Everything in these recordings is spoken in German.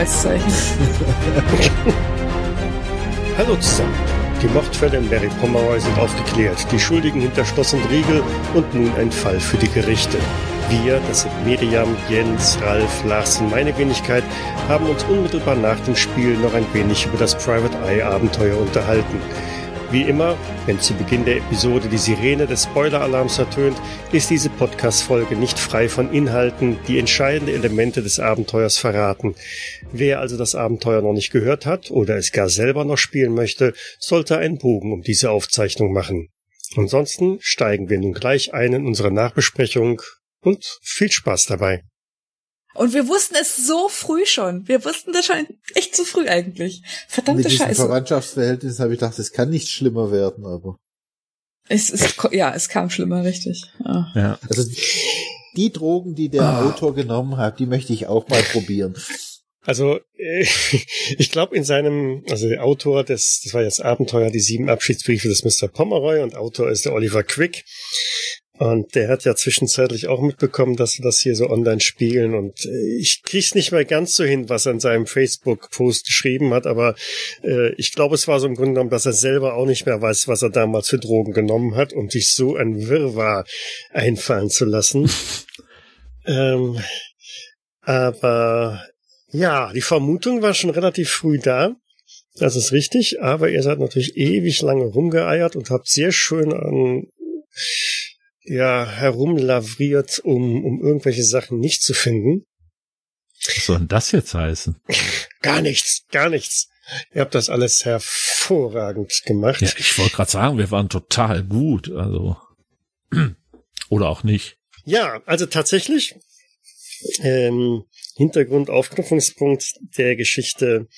Kreuzzeichen. Hallo zusammen. Die Mordfälle in Mary Pomeroy sind aufgeklärt, die Schuldigen hinter Schloss und Riegel und nun ein Fall für die Gerichte. Wir, das sind Miriam, Jens, Ralf, Lars und meine Wenigkeit, haben uns unmittelbar nach dem Spiel noch ein wenig über das Private Eye Abenteuer unterhalten. Wie immer, wenn zu Beginn der Episode die Sirene des Spoiler-Alarms ertönt, ist diese Podcast-Folge nicht frei von Inhalten, die entscheidende Elemente des Abenteuers verraten. Wer also das Abenteuer noch nicht gehört hat oder es gar selber noch spielen möchte, sollte einen Bogen um diese Aufzeichnung machen. Ansonsten steigen wir nun gleich ein in unsere Nachbesprechung und viel Spaß dabei. Und wir wussten es so früh schon. Wir wussten das schon echt zu früh eigentlich. Verdammte Mit diesem Scheiße. Verwandtschaftsverhältnis habe ich gedacht, es kann nicht schlimmer werden, aber. Es ist, ja, es kam schlimmer, richtig. Ja. Ja. Also die Drogen, die der Ah. Autor genommen hat, die möchte ich auch mal probieren. Also äh, ich glaube in seinem, also der Autor des, das war jetzt Abenteuer, die sieben Abschiedsbriefe des Mr. Pomeroy und Autor ist der Oliver Quick. Und der hat ja zwischenzeitlich auch mitbekommen, dass sie das hier so online spielen. Und äh, ich krieg's nicht mehr ganz so hin, was er in seinem Facebook-Post geschrieben hat, aber äh, ich glaube, es war so im Grunde genommen, dass er selber auch nicht mehr weiß, was er damals für Drogen genommen hat, um sich so ein Wirrwarr einfallen zu lassen. ähm, aber ja, die Vermutung war schon relativ früh da. Das ist richtig, aber ihr seid natürlich ewig lange rumgeeiert und habt sehr schön an ja herumlavriert, um, um irgendwelche Sachen nicht zu finden. Was soll denn das jetzt heißen? Gar nichts, gar nichts. Ihr habt das alles hervorragend gemacht. Ja, ich wollte gerade sagen, wir waren total gut, also oder auch nicht. Ja, also tatsächlich ähm, Hintergrund, Aufknüpfungspunkt der Geschichte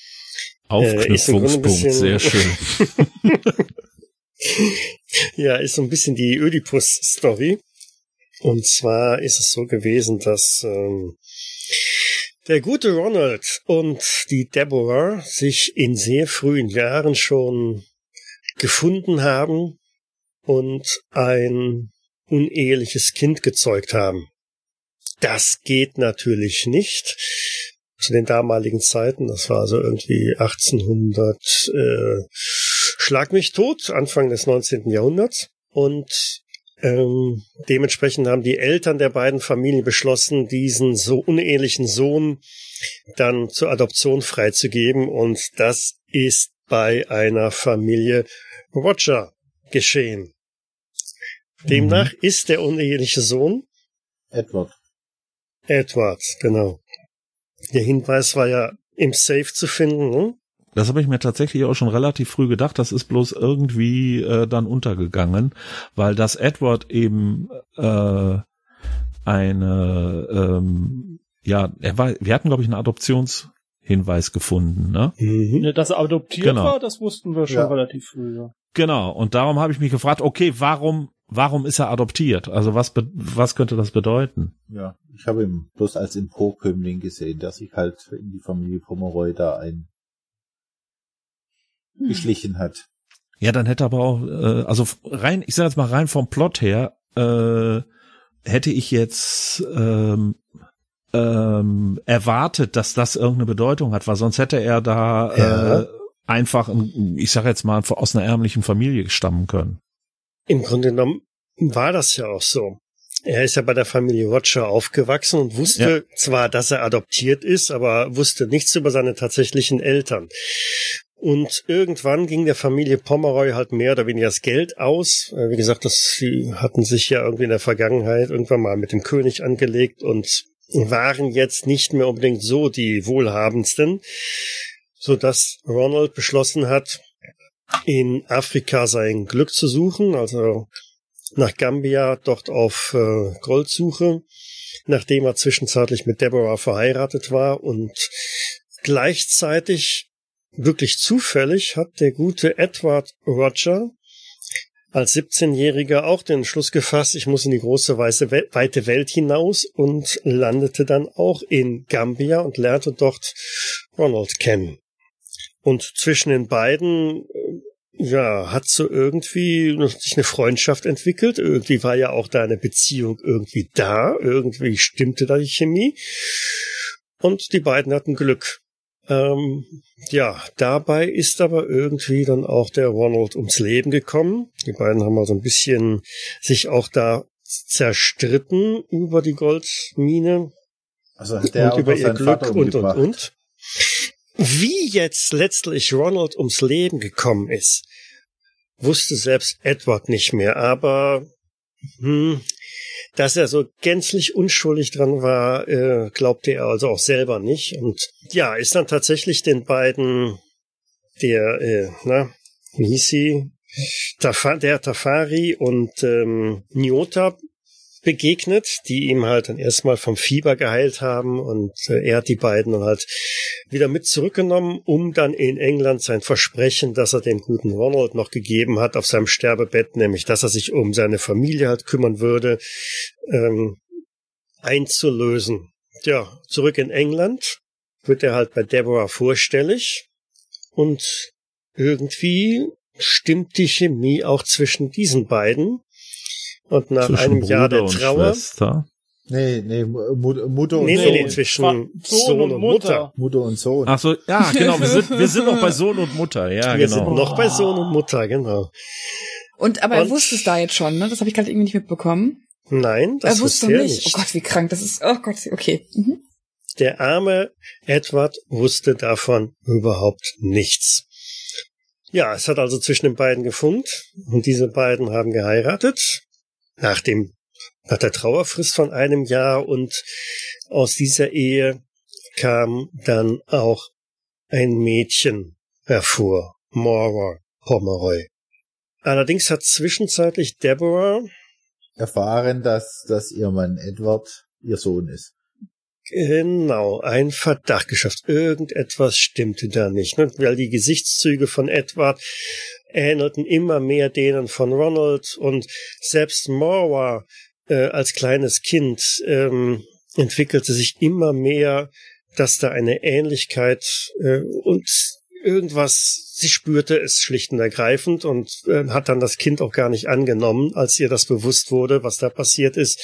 Äh, Aufknüpfungspunkt, bisschen- sehr schön. Ja, ist so ein bisschen die Ödipus-Story. Und zwar ist es so gewesen, dass ähm, der gute Ronald und die Deborah sich in sehr frühen Jahren schon gefunden haben und ein uneheliches Kind gezeugt haben. Das geht natürlich nicht. Zu den damaligen Zeiten, das war so irgendwie 1800, äh, Schlag mich tot, Anfang des 19. Jahrhunderts. Und ähm, dementsprechend haben die Eltern der beiden Familien beschlossen, diesen so unehelichen Sohn dann zur Adoption freizugeben. Und das ist bei einer Familie Roger geschehen. Demnach ist der uneheliche Sohn Edward. Edward, genau. Der Hinweis war ja im Safe zu finden. Ne? Das habe ich mir tatsächlich auch schon relativ früh gedacht. Das ist bloß irgendwie äh, dann untergegangen, weil das Edward eben äh, eine, ähm, ja, er war, wir hatten glaube ich einen Adoptionshinweis gefunden, ne? Mhm. Ne, Dass er adoptiert Genau. war, das wussten wir schon Ja. relativ früh. Ja. Genau. Und darum habe ich mich gefragt, okay, warum, warum ist er adoptiert? Also was, was könnte das bedeuten? Ja, ich habe ihn bloß als Emporkömmling gesehen, der sich halt in die Familie Pomeroy da ein geschlichen hat. Ja, dann hätte aber auch, äh, also rein, ich sage jetzt mal rein vom Plot her, äh, hätte ich jetzt ähm, ähm, erwartet, dass das irgendeine Bedeutung hat, weil sonst hätte er da Ja. äh, einfach, ein- ich sage jetzt mal, aus einer ärmlichen Familie stammen können. Im Grunde genommen war das ja auch so. Er ist ja bei der Familie Roger aufgewachsen und wusste zwar, dass er adoptiert ist, aber wusste nichts über seine tatsächlichen Eltern. Und irgendwann ging der Familie Pomeroy halt mehr oder weniger das Geld aus. Äh, Wie gesagt, das, sie hatten sich ja irgendwie in der Vergangenheit irgendwann mal mit dem König angelegt und waren jetzt nicht mehr unbedingt so die wohlhabendsten, so dass Ronald beschlossen hat, in Afrika sein Glück zu suchen, also nach Gambia, dort auf äh, Goldsuche, nachdem er zwischenzeitlich mit Deborah verheiratet war und gleichzeitig wirklich zufällig hat der gute Edward Roger als 17-Jähriger auch den Entschluss gefasst, ich muss in die große weiße weite Welt hinaus und landete dann auch in Gambia und lernte dort Ronald kennen. Und zwischen den beiden äh, ja, hat so irgendwie sich eine Freundschaft entwickelt. Irgendwie war ja auch da eine Beziehung irgendwie da. Irgendwie stimmte da die Chemie. und die beiden hatten Glück. Ähm, ja, dabei ist aber irgendwie dann auch der Ronald ums Leben gekommen. Die beiden haben also ein bisschen sich auch da zerstritten über die Goldmine Also hat der und über ihr Glück und und und. Wie jetzt letztlich Ronald ums Leben gekommen ist, wusste selbst Edward nicht mehr, aber hm, dass er so gänzlich unschuldig dran war, äh, glaubte er also auch selber nicht. Und ja, ist dann tatsächlich den beiden der, äh, na, wie hieß sie? Tafa, der Tafari und ähm, Nyota begegnet, die ihm halt dann erstmal vom Fieber geheilt haben und äh, er hat die beiden dann halt wieder mit zurückgenommen, um dann in England sein Versprechen, das er dem guten Ronald noch gegeben hat auf seinem Sterbebett, nämlich dass er sich um seine Familie halt kümmern würde, ähm, einzulösen. Ja, zurück in England wird er halt bei Deborah vorstellig und irgendwie stimmt die Chemie auch zwischen diesen beiden. Und nach Zwischen einem Jahr Bruder der und Trauer, Schwester. Nee, nee, Mu- Mutter und nee, nee, Sohn. nee, zwischen Fa- Sohn, und Mutter. Mutter und Sohn. Ach so, ja, genau, wir sind, wir sind noch bei Sohn und Mutter, ja, Wir genau. sind noch bei Sohn und Mutter, genau. Und aber er Und- wusste es da jetzt schon, ne? Das habe ich gerade irgendwie nicht mitbekommen. Nein, das er wusste wusste er nicht. nicht. Oh Gott, wie krank das ist. Oh Gott, okay. Mhm. Der arme Edward wusste davon überhaupt nichts. Ja, es hat also zwischen den beiden gefunkt und diese beiden haben geheiratet nach dem nach der Trauerfrist von einem Jahr und aus dieser Ehe kam dann auch ein Mädchen hervor, Maura Pomeroy. Allerdings hat zwischenzeitlich Deborah Erfahren, dass, dass ihr Mann Edward ihr Sohn ist. Genau, ein Verdacht geschafft. Irgendetwas stimmte da nicht, ne? weil die Gesichtszüge von Edward ähnelten immer mehr denen von Ronald und selbst Maura äh, als kleines Kind ähm, entwickelte sich immer mehr, dass da eine Ähnlichkeit äh, und irgendwas, sie spürte es schlicht und ergreifend und äh, hat dann das Kind auch gar nicht angenommen, als ihr das bewusst wurde, was da passiert ist.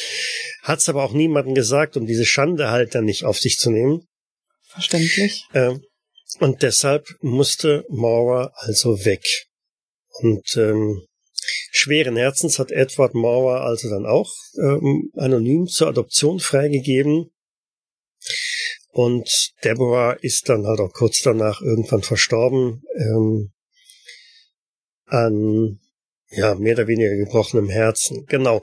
Hat es aber auch niemandem gesagt, um diese Schande halt dann nicht auf sich zu nehmen. Verständlich. Ähm, und deshalb musste Maura also weg. Und ähm, schweren Herzens hat Edward Maura also dann auch ähm, anonym zur Adoption freigegeben. Und Deborah ist dann halt auch kurz danach irgendwann verstorben ähm, an ja mehr oder weniger gebrochenem Herzen. Genau.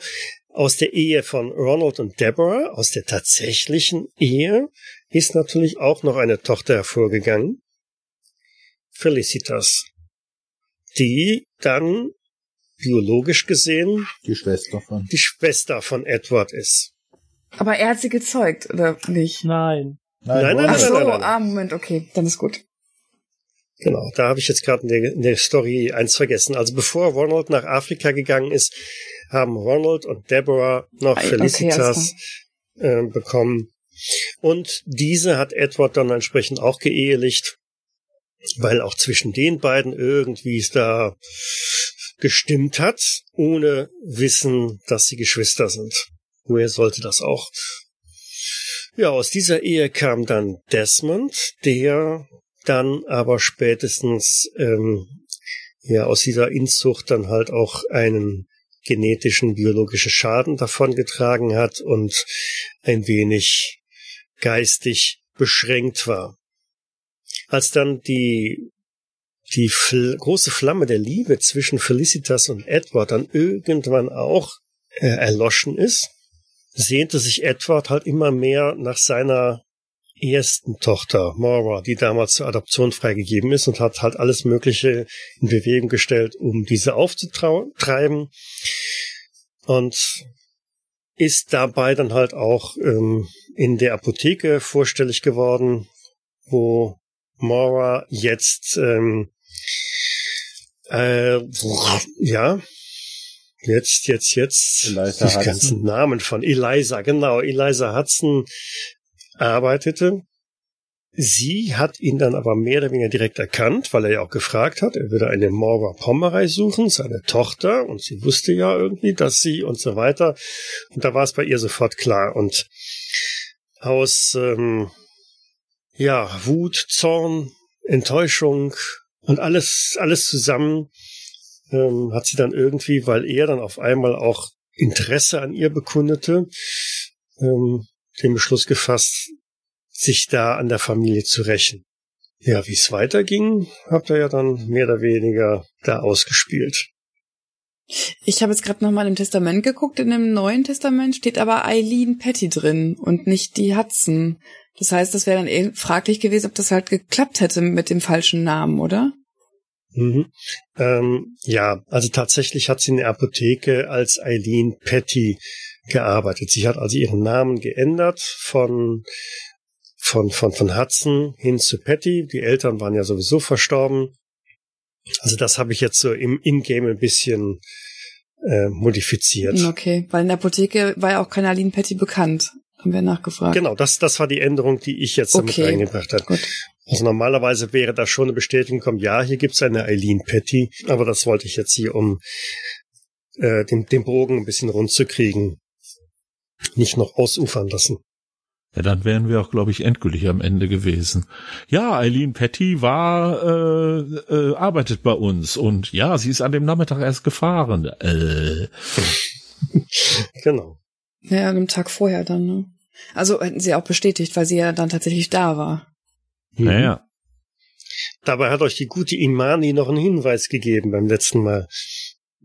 Aus der Ehe von Ronald und Deborah, aus der tatsächlichen Ehe, ist natürlich auch noch eine Tochter hervorgegangen, Felicitas, die dann biologisch gesehen Die Schwester von. die Schwester von Edward ist. Aber er hat sie gezeugt, oder nicht? Nein. Nein, nein, Ach nein, so, nein, nein. ah, Moment, okay, dann ist gut. Genau, da habe ich jetzt gerade in der, in der Story eins vergessen. Also bevor Ronald nach Afrika gegangen ist, haben Ronald und Deborah noch Okay, Felicitas äh, bekommen. Und diese hat Edward dann entsprechend auch geehelicht, weil auch zwischen den beiden irgendwie es da gestimmt hat, ohne Wissen, dass sie Geschwister sind. Woher sollte das auch? Ja, aus dieser Ehe kam dann Desmond, der dann aber spätestens ähm, ja aus dieser Inzucht dann halt auch einen genetischen biologischen Schaden davongetragen hat und ein wenig geistig beschränkt war. Als dann die die Fl große Flamme der Liebe zwischen Felicitas und Edward dann irgendwann auch äh, erloschen ist, sehnte sich Edward halt immer mehr nach seiner ersten Tochter, Maura, die damals zur Adoption freigegeben ist und hat halt alles Mögliche in Bewegung gestellt, um diese aufzutreiben und ist dabei dann halt auch ähm, in der Apotheke vorstellig geworden, wo Maura jetzt ähm, äh, ja jetzt jetzt jetzt Eliza die ganzen Hudson. Namen von Eliza genau Eliza Hudson arbeitete. Sie hat ihn dann aber mehr oder weniger direkt erkannt, weil er ja auch gefragt hat, er würde eine Maura Pomerei suchen, seine Tochter, und sie wusste ja irgendwie, dass sie und so weiter. Und da war es bei ihr sofort klar. Und aus ähm, ja, Wut, Zorn, Enttäuschung und alles, alles zusammen ähm, hat sie dann irgendwie, weil er dann auf einmal auch Interesse an ihr bekundete, ähm, den Beschluss gefasst, sich da an der Familie zu rächen. Ja, wie es weiterging, habt ihr ja dann mehr oder weniger da ausgespielt. Ich habe jetzt gerade nochmal im Testament geguckt. In dem Neuen Testament steht aber Eileen Petty drin und nicht die Hudson. Das heißt, das wäre dann eh fraglich gewesen, ob das halt geklappt hätte mit dem falschen Namen, oder? Mhm. Ähm, ja, also tatsächlich hat sie in der Apotheke als Eileen Petty gearbeitet. Sie hat also ihren Namen geändert von von von von Hudson hin zu Petty. Die Eltern waren ja sowieso verstorben. Also das habe ich jetzt so im In-Game ein bisschen äh, modifiziert. Okay, weil in der Apotheke war ja auch keine Eileen Petty bekannt. Haben wir nachgefragt. Genau, das das war die Änderung, die ich jetzt damit Okay. reingebracht habe. Gut. Also normalerweise wäre da schon eine Bestätigung gekommen, ja, hier gibt's eine Eileen Petty, aber das wollte ich jetzt hier, um äh, den, den Bogen ein bisschen rund zu kriegen, nicht noch ausufern lassen. Ja, dann wären wir auch, glaube ich, endgültig am Ende gewesen. Ja, Eileen Petty war, äh, äh, arbeitet bei uns und ja, sie ist an dem Nachmittag erst gefahren. Äh, Genau. Ja, an dem Tag vorher dann, ne? Also hätten sie auch bestätigt, weil sie ja dann tatsächlich da war. Mhm. naja. Dabei hat euch die gute Imani noch einen Hinweis gegeben beim letzten Mal.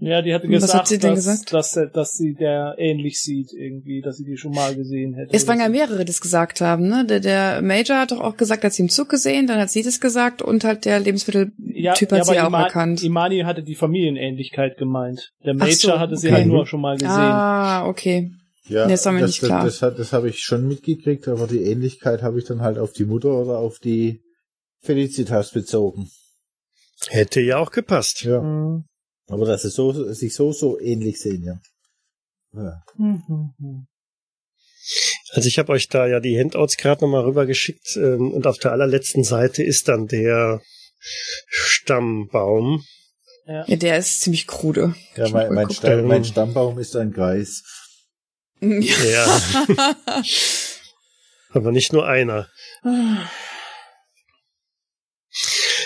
Ja, die hatte gesagt, hat sie denn dass, gesagt? Dass, dass, dass sie der ähnlich sieht irgendwie, dass sie die schon mal gesehen hätte. Es waren ja mehrere, die das gesagt haben, ne? Der, der Major hat doch auch gesagt, er hat sie im Zug gesehen, dann hat sie das gesagt und halt der Lebensmitteltyp ja, hat ja, sie aber auch Ima erkannt. Imani hatte die Familienähnlichkeit gemeint. Der Major so, hatte sie okay. halt nur schon mal gesehen. Ah, okay. Ja, Nee, das war mir das, nicht klar. Das, das, hat- das habe ich schon mitgekriegt, aber die Ähnlichkeit habe ich dann halt auf die Mutter oder auf die Felicitas bezogen. Hätte ja auch gepasst. Ja. Mhm. Aber dass sie so, sich so, so ähnlich sehen, ja. ja. Mhm. Also ich habe euch da ja die Handouts gerade nochmal rübergeschickt ähm, und auf der allerletzten Seite ist dann der Stammbaum. Ja. Ja, der ist ziemlich krude. ja mein, mein. Stamm, Ähm. mein Stammbaum ist ein Kreis. Ja, aber nicht nur einer.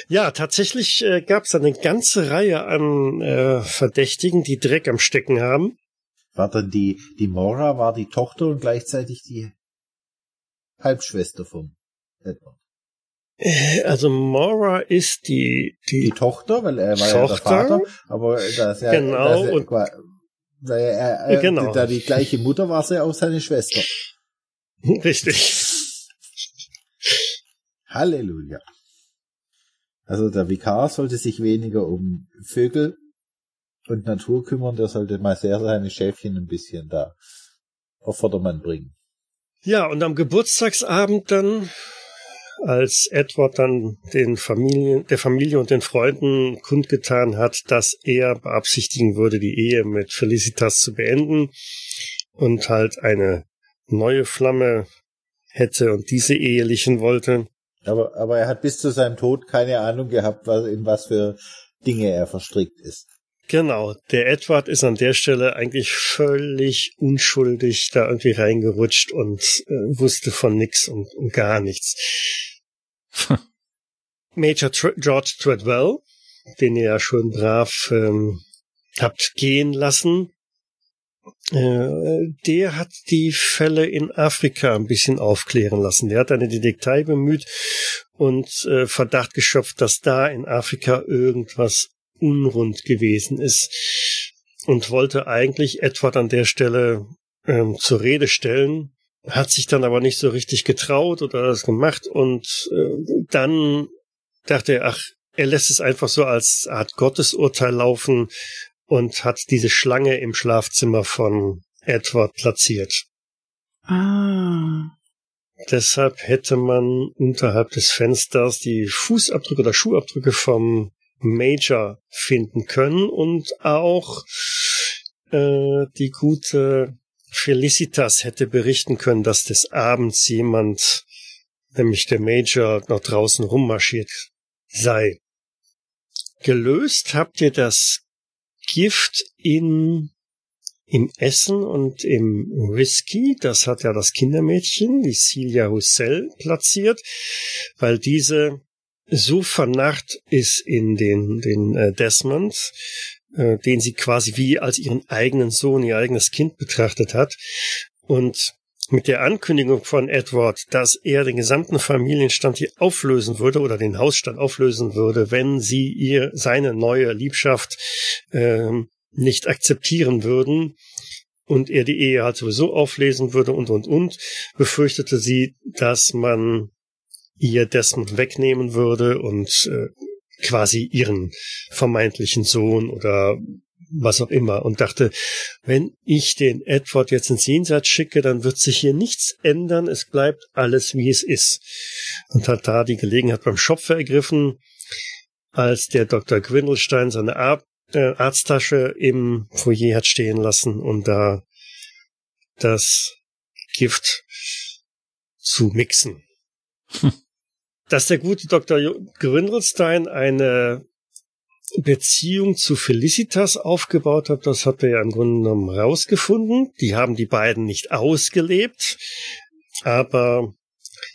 Ja, tatsächlich äh, gab es eine ganze Reihe an äh, Verdächtigen, die Dreck am Stecken haben. War dann die, die Mora war die Tochter und gleichzeitig die Halbschwester vom Edward. Äh, Also Mora ist die Die die Tochter, weil er war ja der Tochter? Vater, aber dass er, Genau, dass er, und- weil er, er, Genau. da die gleiche Mutter war, sie auch seine Schwester. richtig. Halleluja. Also der Vikar sollte sich weniger um Vögel und Natur kümmern, der sollte mal sehr seine Schäfchen ein bisschen da auf Vordermann bringen. Ja, und am Geburtstagsabend dann, als Edward dann den Familien, der Familie und den Freunden kundgetan hat, dass er beabsichtigen würde, die Ehe mit Felicitas zu beenden und halt eine neue Flamme hätte und diese ehelichen wollte. Aber, aber er hat bis zu seinem Tod keine Ahnung gehabt, was, in was für Dinge er verstrickt ist. Genau, der Edward ist an der Stelle eigentlich völlig unschuldig da irgendwie reingerutscht und äh, wusste von nix und, und gar nichts. Major Tr George Treadwell, den ihr ja schon brav ähm, habt gehen lassen, äh, der hat die Fälle in Afrika ein bisschen aufklären lassen. Der hat eine Detektei bemüht und äh, Verdacht geschöpft, dass da in Afrika irgendwas unrund gewesen ist und wollte eigentlich Edward an der Stelle ähm, zur Rede stellen, hat sich dann aber nicht so richtig getraut oder das gemacht und äh, dann dachte er, ach, er lässt es einfach so als Art Gottesurteil laufen und hat diese Schlange im Schlafzimmer von Edward platziert. ah. Deshalb hätte man unterhalb des Fensters die Fußabdrücke oder Schuhabdrücke vom Major finden können und auch äh, die gute Felicitas hätte berichten können, dass des Abends jemand, nämlich der Major, noch draußen rummarschiert sei. Gelöst habt ihr das Gift in im Essen und im Whisky. Das hat ja das Kindermädchen, die Celia Hussell, platziert, weil diese so vernarrt ist in den, den äh, Desmond, äh, den sie quasi wie als ihren eigenen Sohn, ihr eigenes Kind betrachtet hat. Und mit der Ankündigung von Edward, dass er den gesamten Familienstand hier auflösen würde oder den Hausstand auflösen würde, wenn sie ihr seine neue Liebschaft ähm, nicht akzeptieren würden und er die Ehe halt sowieso auflesen würde und und und, befürchtete sie, dass man ihr Desmond wegnehmen würde und äh, quasi ihren vermeintlichen Sohn oder was auch immer und dachte, wenn ich den Edward jetzt ins Jenseits schicke, dann wird sich hier nichts ändern, es bleibt alles wie es ist. Und hat da die Gelegenheit beim Schopfer ergriffen, als der Dr. Gwindelstein seine Ar äh, Arzttasche im Foyer hat stehen lassen und da das Gift zu mixen. Dass der gute Dr. Gwindelstein eine Beziehung zu Felicitas aufgebaut hat, das hat er ja im Grunde genommen rausgefunden. Die haben die beiden nicht ausgelebt, aber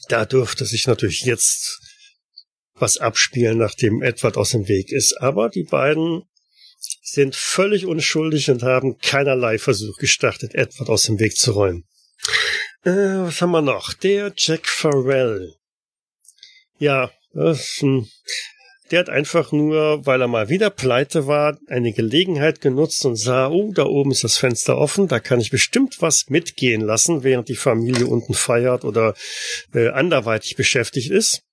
da dürfte sich natürlich jetzt was abspielen, nachdem Edward aus dem Weg ist. Aber die beiden sind völlig unschuldig und haben keinerlei Versuch gestartet, Edward aus dem Weg zu räumen. Äh, was haben wir noch? Der Jack Farrell. Ja, ein der hat einfach nur, weil er mal wieder pleite war, eine Gelegenheit genutzt und sah, oh, da oben ist das Fenster offen, da kann ich bestimmt was mitgehen lassen, während die Familie unten feiert oder äh, anderweitig beschäftigt ist.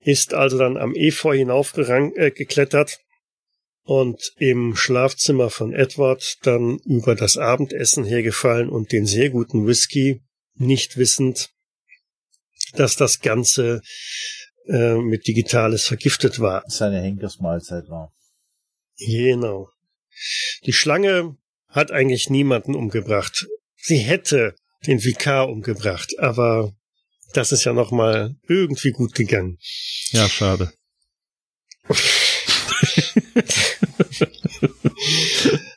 Ist also dann am Efeu hinaufgeklettert äh, und im Schlafzimmer von Edward dann über das Abendessen hergefallen und den sehr guten Whisky, nicht wissend, dass das Ganze äh, mit Digitales vergiftet war. Seine Henkersmahlzeit war. Genau. Die Schlange hat eigentlich niemanden umgebracht. Sie hätte den Vikar umgebracht, aber das ist ja noch mal irgendwie gut gegangen. Ja, schade.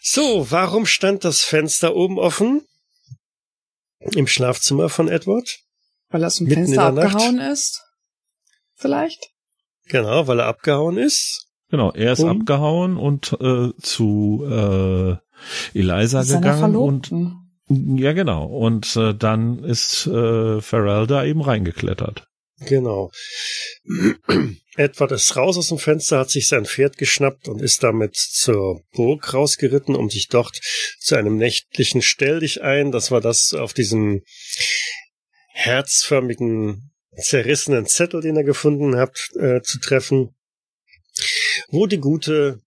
so, warum stand das Fenster oben offen? Im Schlafzimmer von Edward? Weil er aus dem Fenster abgehauen Nacht? ist? vielleicht? Genau, weil er abgehauen ist. Genau, er ist um, abgehauen und äh, zu äh, Eliza gegangen und ja genau und äh, dann ist äh, Farrell da eben reingeklettert. Genau. Edward ist raus aus dem Fenster, hat sich sein Pferd geschnappt und ist damit zur Burg rausgeritten, um sich dort zu einem nächtlichen Stell dich ein. Das war das auf diesem herzförmigen zerrissenen Zettel, den er gefunden hat, äh, zu treffen, wo die gute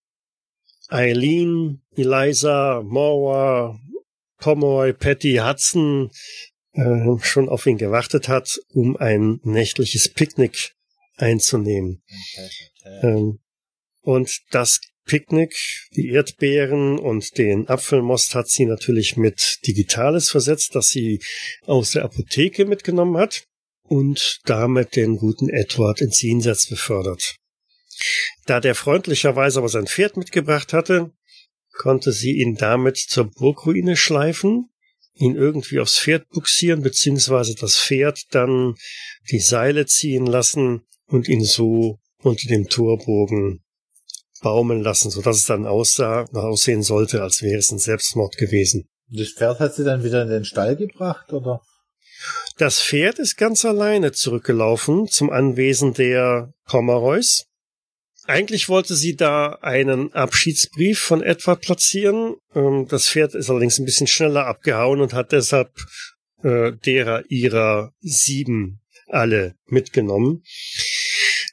Eileen, Eliza, Maura, Pomeroy, Patty, Hudson äh, schon auf ihn gewartet hat, um ein nächtliches Picknick einzunehmen. Ähm, und das Picknick, die Erdbeeren und den Apfelmost hat sie natürlich mit Digitales versetzt, das sie aus der Apotheke mitgenommen hat und damit den guten Edward ins Jenseits befördert. Da der freundlicherweise aber sein Pferd mitgebracht hatte, konnte sie ihn damit zur Burgruine schleifen, ihn irgendwie aufs Pferd buxieren, beziehungsweise das Pferd dann die Seile ziehen lassen und ihn so unter dem Torbogen baumeln lassen, so dass es dann aussah, aussehen sollte, als wäre es ein Selbstmord gewesen. Das Pferd hat sie dann wieder in den Stall gebracht, oder? Das Pferd ist ganz alleine zurückgelaufen zum Anwesen der Pomeroys. Eigentlich wollte sie da einen Abschiedsbrief von Edward platzieren. Ähm, das Pferd ist allerdings ein bisschen schneller abgehauen und hat deshalb äh, derer ihrer sieben alle mitgenommen.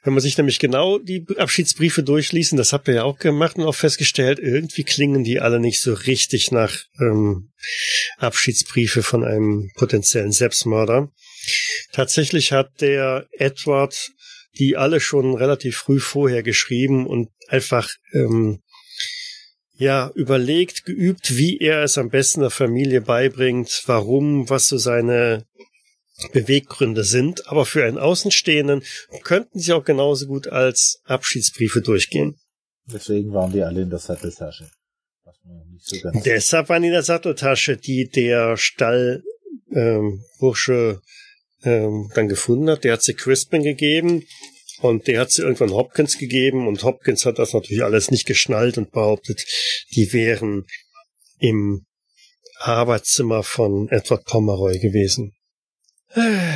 Wenn man sich nämlich genau die Abschiedsbriefe durchliest, das habt ihr ja auch gemacht und auch festgestellt, irgendwie klingen die alle nicht so richtig nach ähm, Abschiedsbriefe von einem potenziellen Selbstmörder. Tatsächlich hat der Edward die alle schon relativ früh vorher geschrieben und einfach ähm, ja überlegt, geübt, wie er es am besten der Familie beibringt, warum, was so seine Beweggründe sind, aber für einen Außenstehenden könnten sie auch genauso gut als Abschiedsbriefe durchgehen. Deswegen waren die alle in der Satteltasche. so. Deshalb waren die in der Satteltasche, die der Stallbursche ähm, Bursche, ähm, dann gefunden hat. Der hat sie Crispin gegeben und der hat sie irgendwann Hopkins gegeben und Hopkins hat das natürlich alles nicht geschnallt und behauptet, die wären im Arbeitszimmer von Edward Pomeroy gewesen.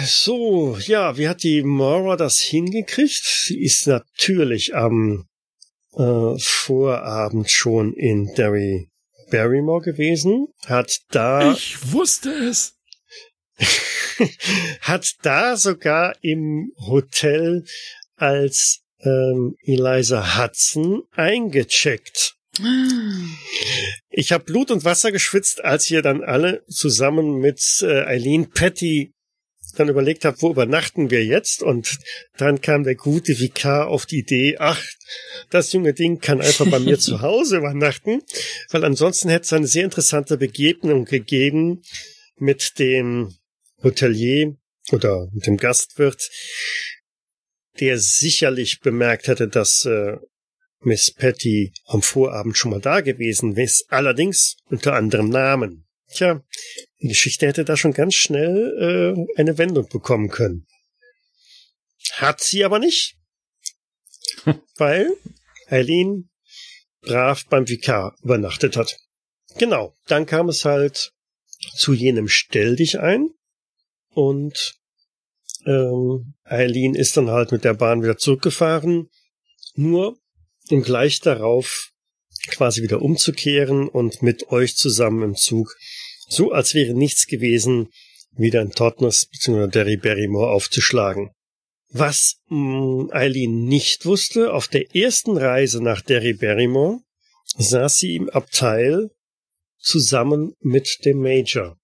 So, ja, wie hat die Mora das hingekriegt? Sie ist natürlich am äh, Vorabend schon in Derry Barrymore gewesen, hat da Ich wusste es. hat da sogar im Hotel als ähm, Eliza Hudson eingecheckt. Ich habe Blut und Wasser geschwitzt, als ihr dann alle zusammen mit äh, Eileen Petty dann überlegt habt, wo übernachten wir jetzt? Und dann kam der gute Vikar auf die Idee, ach, das junge Ding kann einfach bei mir zu Hause übernachten, weil ansonsten hätte es eine sehr interessante Begegnung gegeben mit dem Hotelier oder mit dem Gastwirt, der sicherlich bemerkt hätte, dass äh, Miss Patty am Vorabend schon mal da gewesen ist, allerdings unter anderem Namen. Tja, die Geschichte hätte da schon ganz schnell äh, eine Wendung bekommen können. Hat sie aber nicht, weil Eileen brav beim Vikar übernachtet hat. Genau, dann kam es halt zu jenem Stell dich ein und ähm, Eileen ist dann halt mit der Bahn wieder zurückgefahren, nur um gleich darauf quasi wieder umzukehren und mit euch zusammen im Zug, so als wäre nichts gewesen, wieder in Totnes bzw. Derry Barrymore aufzuschlagen. Was mh, Eileen nicht wusste, auf der ersten Reise nach Derry Barrymore saß sie im Abteil zusammen mit dem Major,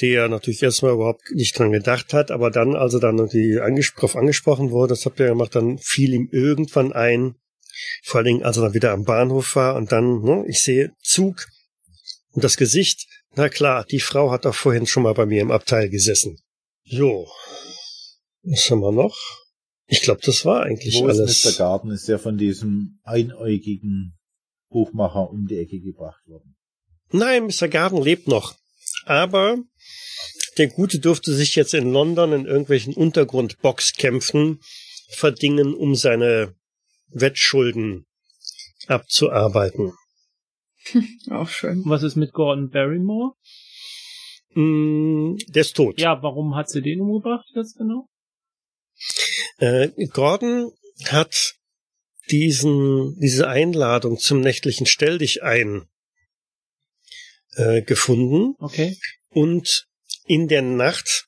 der natürlich erstmal überhaupt nicht dran gedacht hat, aber dann, als er dann die angespro angesprochen wurde, das habt ihr gemacht, dann fiel ihm irgendwann ein, vor allen Dingen, als er dann wieder am Bahnhof war und dann, ne, ich sehe Zug und das Gesicht, na klar, die Frau hat doch vorhin schon mal bei mir im Abteil gesessen. Jo, was haben wir noch? Ich glaube, das war eigentlich Wo ist alles. Mr. Garden ist ja von diesem einäugigen Buchmacher um die Ecke gebracht worden. Nein, Mr. Garden lebt noch. Aber der Gute durfte sich jetzt in London in irgendwelchen Untergrundboxkämpfen verdingen, um seine Wettschulden abzuarbeiten. Auch schön. Was ist mit Gordon Barrymore? Mm, der ist tot. Ja, warum hat sie den umgebracht jetzt genau? Äh, Gordon hat diesen, diese Einladung zum nächtlichen Stell dich ein äh, gefunden Okay. und in der Nacht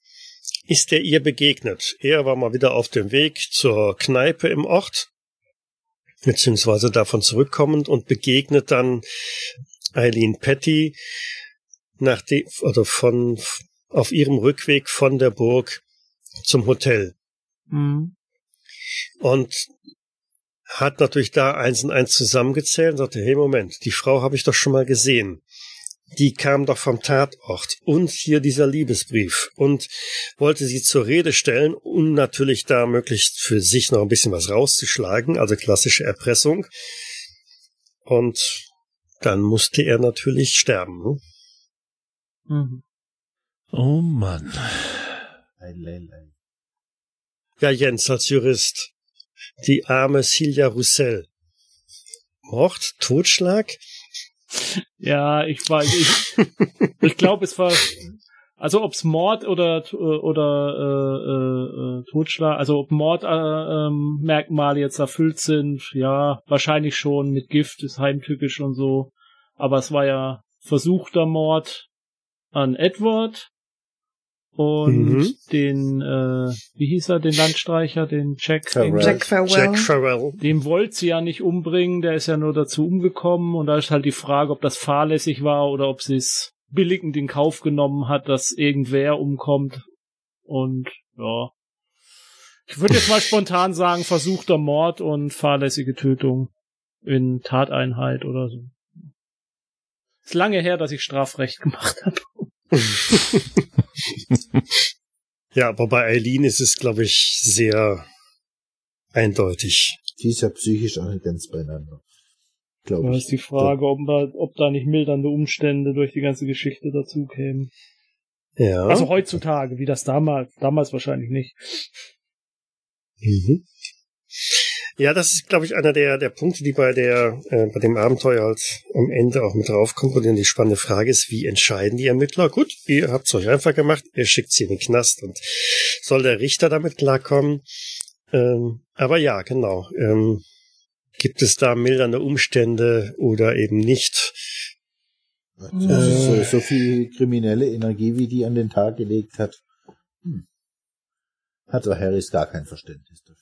ist er ihr begegnet. Er war mal wieder auf dem Weg zur Kneipe im Ort, beziehungsweise davon zurückkommend und begegnet dann Eileen Petty nach de, oder von auf ihrem Rückweg von der Burg zum Hotel Mhm. und hat natürlich da eins und eins zusammengezählt und sagte, hey Moment, die Frau habe ich doch schon mal gesehen. Die kam doch vom Tatort und hier dieser Liebesbrief und wollte sie zur Rede stellen, um natürlich da möglichst für sich noch ein bisschen was rauszuschlagen, also klassische Erpressung. Und dann musste er natürlich sterben. Ne? Mhm. Oh Mann. Ja, Jens als Jurist. Die arme Silja Roussel. Mord, Totschlag? Ja, ich war, ich, ich glaube, es war, also ob's Mord oder oder äh, äh, äh, Totschlag, also ob Mordmerkmale äh, Merkmale jetzt erfüllt sind, ja, wahrscheinlich schon mit Gift, ist heimtückisch und so. Aber es war ja versuchter Mord an Edward und Mhm. den, äh, wie hieß er, den Landstreicher, den Jack. Farrell. den- Jack Farwell. Jack Farrell. dem wollte sie ja nicht umbringen, der ist ja nur dazu umgekommen und da ist halt die Frage, ob das fahrlässig war oder ob sie es billigend in Kauf genommen hat, dass irgendwer umkommt. Und ja. Ich würde jetzt mal spontan sagen, versuchter Mord und fahrlässige Tötung in Tateinheit oder so. Ist lange her, dass ich Strafrecht gemacht habe. Ja, aber bei Eileen ist es, glaube ich, sehr eindeutig. Die ist ja psychisch auch nicht ganz beieinander. glaube Da ich. ist die Frage, ob, da- ob da nicht mildernde Umstände durch die ganze Geschichte dazu kämen. Ja. Also heutzutage, wie das damals, damals wahrscheinlich nicht. Mhm. Ja, das ist, glaube ich, einer der, der Punkte, die bei der, äh, bei dem Abenteuer halt am Ende auch mit draufkommt. Und die spannende Frage ist, wie entscheiden die Ermittler? Gut, ihr habt es euch einfach gemacht, ihr schickt sie in den Knast und soll der Richter damit klarkommen? Ähm, aber ja, genau. Ähm, gibt es da mildernde Umstände oder eben nicht? Also so, so viel kriminelle Energie, wie die an den Tag gelegt hat, hm. hat der Harris gar kein Verständnis dafür.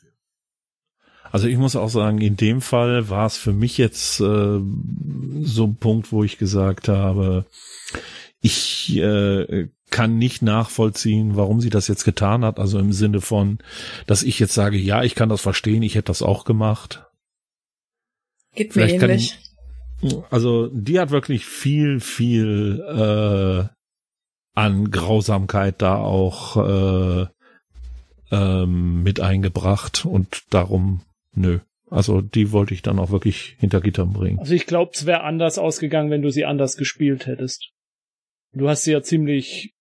Also ich muss auch sagen, in dem Fall war es für mich jetzt äh, so ein Punkt, wo ich gesagt habe, ich äh, kann nicht nachvollziehen, warum sie das jetzt getan hat. Also im Sinne von, dass ich jetzt sage, ja, ich kann das verstehen, ich hätte das auch gemacht. Geht mir Vielleicht ähnlich. Also die hat wirklich viel, viel äh, an Grausamkeit da auch äh, ähm, mit eingebracht und darum, nö. Also die wollte ich dann auch wirklich hinter Gittern bringen. Also ich glaube, es wäre anders ausgegangen, wenn du sie anders gespielt hättest. Du hast sie ja ziemlich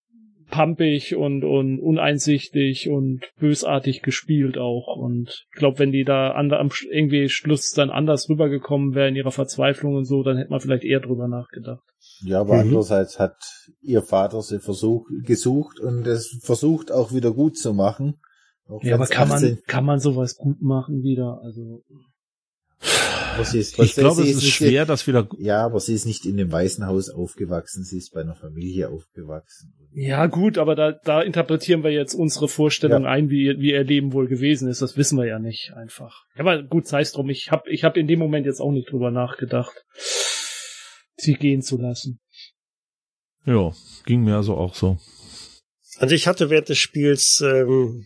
pampig und, und uneinsichtig und bösartig gespielt auch. Und ich glaube, wenn die da an, am irgendwie Schluss dann anders rübergekommen wäre in ihrer Verzweiflung und so, dann hätte man vielleicht eher drüber nachgedacht. Ja, aber Mhm. andererseits hat ihr Vater sie versucht, gesucht und es versucht auch wieder gut zu machen. Auch Ja, aber kann 18 man, kann man sowas gut machen wieder? Also, aber sie ist Ich glaube, es ist nicht- schwer, das wieder. Ja, aber sie ist nicht in dem Waisenhaus aufgewachsen, sie ist bei einer Familie aufgewachsen. ja gut, aber da, da interpretieren wir jetzt unsere Vorstellung Ja. ein, wie, wie ihr Leben wohl gewesen ist. Das wissen wir ja nicht einfach. Ja, aber gut, sei es drum. Ich habe ich hab in dem Moment jetzt auch nicht drüber nachgedacht, sie gehen zu lassen. Ja, ging mir also auch so. Also ich hatte während des Spiels ähm,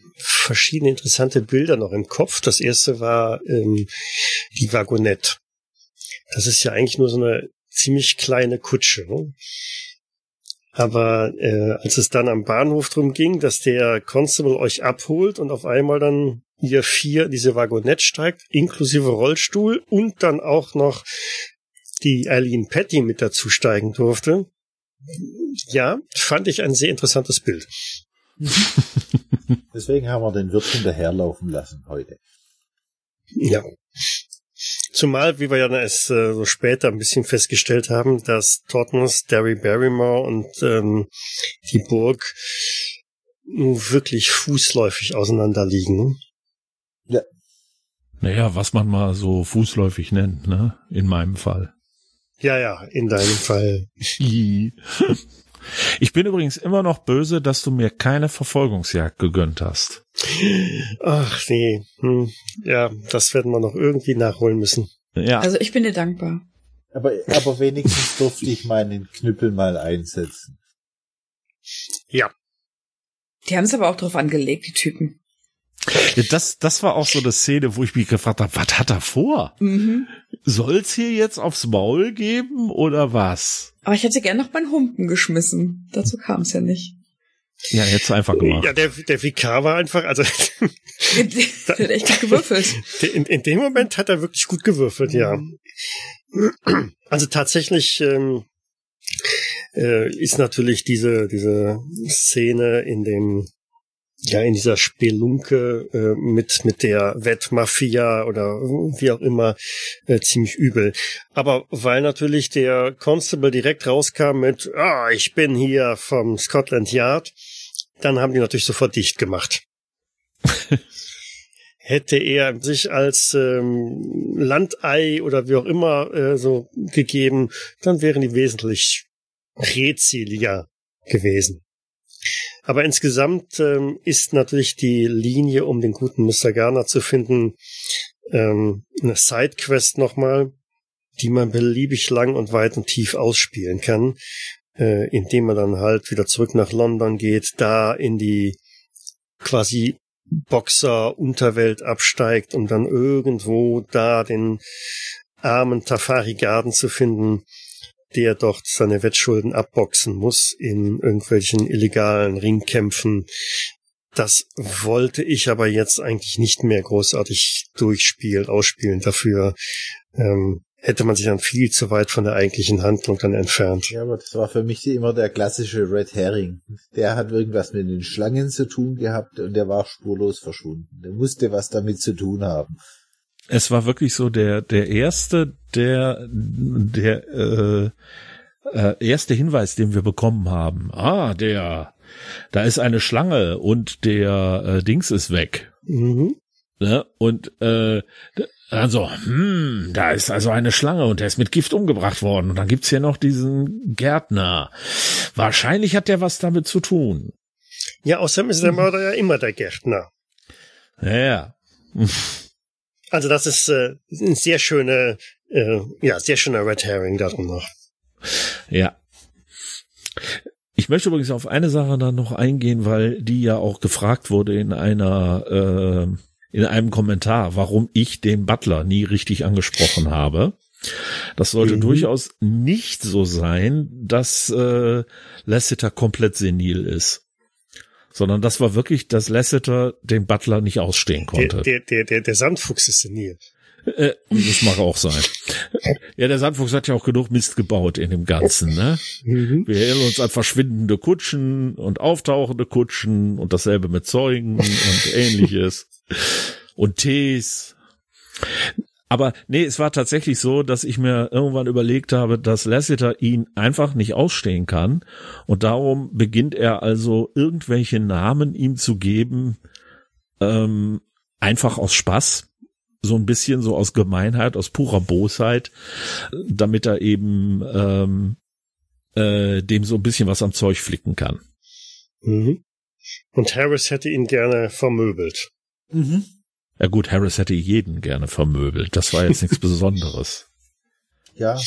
verschiedene interessante Bilder noch im Kopf. Das erste war ähm, die Wagonette. Das ist ja eigentlich nur so eine ziemlich kleine Kutsche. Ne? Aber äh, als es dann am Bahnhof drum ging, dass der Constable euch abholt und auf einmal dann ihr vier diese Wagonette steigt, inklusive Rollstuhl und dann auch noch die Eileen Patty mit dazu steigen durfte. Ja, fand ich ein sehr interessantes Bild. Deswegen haben wir den Wirt hinterherlaufen lassen heute. Ja. Zumal, wie wir ja erst äh, so später ein bisschen festgestellt haben, dass Totnes, Derry Barrymore und ähm, die Burg nun wirklich fußläufig auseinanderliegen. Naja, was man mal so fußläufig nennt, ne? In meinem Fall. Ja, ja, in deinem Fall. Ich bin übrigens immer noch böse, dass du mir keine Verfolgungsjagd gegönnt hast. Ach nee, hm. ja, das werden wir noch irgendwie nachholen müssen. Ja, Also ich bin dir dankbar. Aber, aber wenigstens durfte ich meinen Knüppel mal einsetzen. Ja, Die haben es aber auch drauf angelegt, die Typen. Das, das war auch so eine Szene, wo ich mich gefragt habe, was hat er vor? Mhm. Soll's hier jetzt aufs Maul geben oder was? Aber ich hätte gern noch meinen Humpen geschmissen. Dazu kam es ja nicht. Ja, jetzt einfach gemacht. ja der, der Vikar war einfach, also Der hat echt gut gewürfelt. In, in dem Moment hat er wirklich gut gewürfelt, ja. Also tatsächlich ähm, äh, ist natürlich diese diese Szene in dem ja in dieser Spelunke äh, mit mit der Wettmafia oder wie auch immer äh, ziemlich übel. Aber weil natürlich der Constable direkt rauskam mit ah ich bin hier vom Scotland Yard, dann haben die natürlich sofort dicht gemacht hätte er sich als ähm, Landei oder wie auch immer äh, so gegeben, dann wären die wesentlich redseliger gewesen. Aber insgesamt ähm, ist natürlich die Linie, um den guten Mr. Garner zu finden, ähm, eine Sidequest nochmal, die man beliebig lang und weit und tief ausspielen kann, äh, indem man dann halt wieder zurück nach London geht, da in die quasi Boxer-Unterwelt absteigt, um dann irgendwo da den armen Tafari Garden zu finden, der dort seine Wettschulden abboxen muss in irgendwelchen illegalen Ringkämpfen. Das wollte ich aber jetzt eigentlich nicht mehr großartig durchspielen, ausspielen. Dafür ähm, hätte man sich dann viel zu weit von der eigentlichen Handlung dann entfernt. Ja, aber das war für mich immer der klassische Red Herring. Der hat irgendwas mit den Schlangen zu tun gehabt und der war spurlos verschwunden. Der musste was damit zu tun haben. Es war wirklich so der der erste, der der äh, äh, erste Hinweis, den wir bekommen haben. Ah, der da ist eine Schlange und der äh, Dings ist weg. Mhm. Ne? Und äh, also, hm, da ist also eine Schlange und der ist mit Gift umgebracht worden. Und dann gibt's hier noch diesen Gärtner. Wahrscheinlich hat der was damit zu tun. Ja, außerdem ist der Mörder ja immer der Gärtner. Ja, ja. Also das ist äh, ein sehr schöne, äh, ja, sehr schöner Red Herring darum noch. Ja. Ich möchte übrigens auf eine Sache dann noch eingehen, weil die ja auch gefragt wurde in einer äh, in einem Kommentar, warum ich den Butler nie richtig angesprochen habe. Das sollte Mhm. durchaus nicht so sein, dass äh, Lasseter komplett senil ist. Sondern das war wirklich, dass Lasseter den Butler nicht ausstehen konnte. der, der, der, der Sandfuchs ist senil. Äh, das mag auch sein. Ja, der Sandfuchs hat ja auch genug Mist gebaut in dem Ganzen, ne? Mhm. Wir erinnern uns an verschwindende Kutschen und auftauchende Kutschen und dasselbe mit Zeugen und ähnliches. Und Tees. Aber nee, es war tatsächlich so, dass ich mir irgendwann überlegt habe, dass Lasseter ihn einfach nicht ausstehen kann. Und darum beginnt er also irgendwelche Namen ihm zu geben, ähm, einfach aus Spaß. So ein bisschen so aus Gemeinheit, aus purer Bosheit, damit er eben ähm, äh, dem so ein bisschen was am Zeug flicken kann. Mhm. Und Harris hätte ihn gerne vermöbelt. Mhm. Ja gut, Harris hätte jeden gerne vermöbelt. Das war jetzt nichts Besonderes. Ja.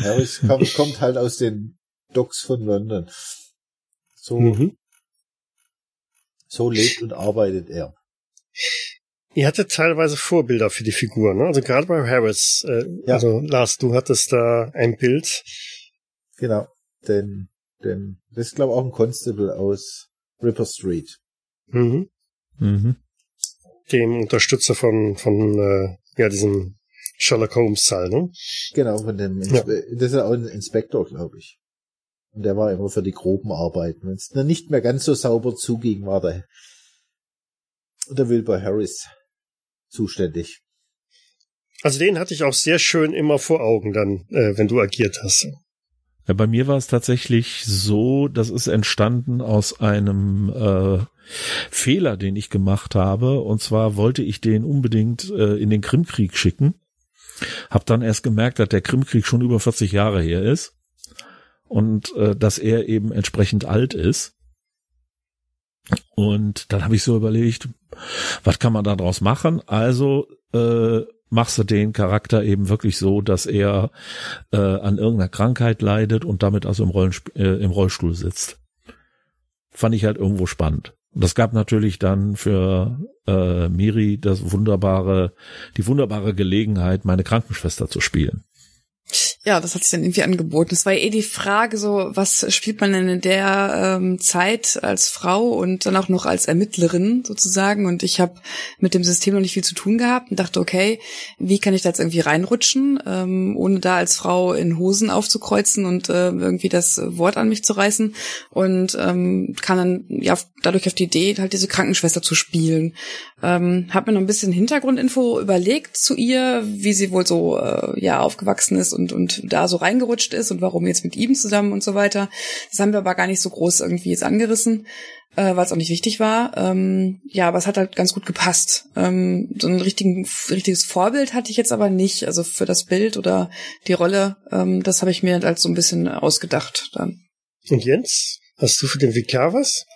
Harris kommt, kommt halt aus den Docks von London. So, Mhm. so lebt und arbeitet er. Ihr hattet teilweise Vorbilder für die Figur, ne? Also gerade bei Harris. Äh, Ja. Also Lars, du hattest da ein Bild. Genau. Denn, denn, das ist glaube ich auch ein Constable aus Ripper Street. Mhm. Mhm. Dem Unterstützer von, von äh, ja, diesem Sherlock Holmes Teil, ne? Genau, von dem, Ja. das ist ja auch ein Inspektor, glaube ich. Und der war immer für die groben Arbeiten. Wenn es dann nicht mehr ganz so sauber zuging, war der, der Wilbur Harris zuständig. Also den hatte ich auch sehr schön immer vor Augen dann, äh, wenn du agiert hast. Bei mir war es tatsächlich so, das ist entstanden aus einem äh, Fehler, den ich gemacht habe. Und zwar wollte ich den unbedingt äh, in den Krimkrieg schicken. Hab dann erst gemerkt, dass der Krimkrieg schon über 40 Jahre her ist und äh, dass er eben entsprechend alt ist. Und dann habe ich so überlegt, was kann man da draus machen? Also äh, machst du den Charakter eben wirklich so, dass er äh, an irgendeiner Krankheit leidet und damit also im, Rollensp äh, im Rollstuhl sitzt. Fand ich halt irgendwo spannend. Und das gab natürlich dann für äh, Miri das wunderbare, die wunderbare Gelegenheit, meine Krankenschwester zu spielen. Ja, das hat sich dann irgendwie angeboten. Es war eh die Frage, so was spielt man denn in der ähm, Zeit als Frau und dann auch noch als Ermittlerin sozusagen. Und ich habe mit dem System noch nicht viel zu tun gehabt und dachte, okay, wie kann ich da jetzt irgendwie reinrutschen, ähm, ohne da als Frau in Hosen aufzukreuzen und äh, irgendwie das Wort an mich zu reißen. Und ähm, kam dann ja dadurch auf die Idee, halt diese Krankenschwester zu spielen. Ähm, hab mir noch ein bisschen Hintergrundinfo überlegt zu ihr, wie sie wohl so äh, ja aufgewachsen ist und und da so reingerutscht ist und warum jetzt mit ihm zusammen und so weiter. Das haben wir aber gar nicht so groß irgendwie jetzt angerissen, äh, weil es auch nicht wichtig war. Ähm, ja, aber es hat halt ganz gut gepasst. Ähm, so ein richtigen, richtiges Vorbild hatte ich jetzt aber nicht. Also für das Bild oder die Rolle, ähm, das habe ich mir halt so ein bisschen ausgedacht dann. Und Jens, hast du für den Vikar was?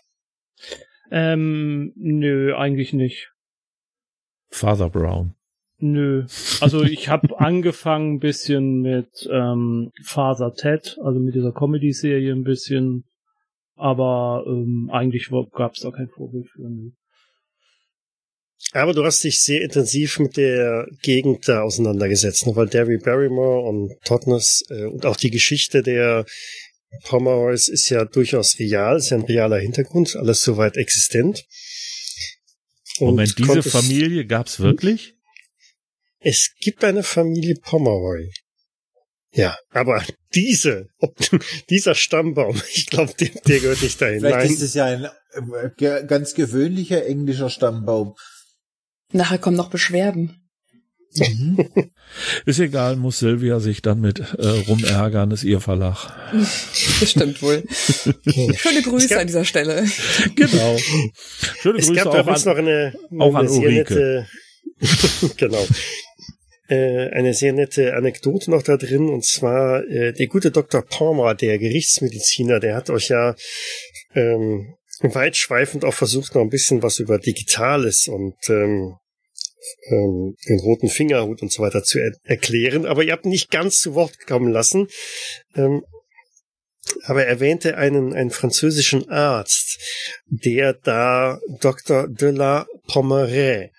Ähm, nö, eigentlich nicht. Father Brown. Nö. Also ich habe angefangen ein bisschen mit ähm, Father Ted, also mit dieser Comedy-Serie ein bisschen, aber ähm, eigentlich gab es da kein Vorbild für. Nö. Aber du hast dich sehr intensiv mit der Gegend da auseinandergesetzt, ne? weil Derry Barrymore und Totnes äh, und auch die Geschichte der Pomeroys ist ja durchaus real, ist ja ein realer Hintergrund, alles soweit existent. Und Moment, diese Familie gab's wirklich? Es gibt eine Familie Pomeroy. Ja, aber diese, ob, dieser Stammbaum, ich glaube, der, der gehört nicht dahin. Vielleicht Nein. ist es ja ein äh, ganz gewöhnlicher englischer Stammbaum. Nachher kommen noch Beschwerden. Ist egal, muss Silvia sich dann mit äh, rumärgern, ist ihr Verlag. Das stimmt wohl. Schöne Grüße gab- an dieser Stelle. Genau. Schöne Es Grüße gab auch an, noch eine, auch eine an sehr Ulrike. nette, genau, äh, eine sehr nette Anekdote noch da drin, und zwar äh, der gute Dr. Palmer, der Gerichtsmediziner, der hat euch ja ähm, weitschweifend auch versucht, noch ein bisschen was über Digitales und ähm, ähm, den roten Fingerhut und so weiter zu er erklären, aber ihr habt nicht ganz zu Wort kommen lassen. Ähm, aber er erwähnte einen, einen französischen Arzt, der da Dr. de la Pommeraye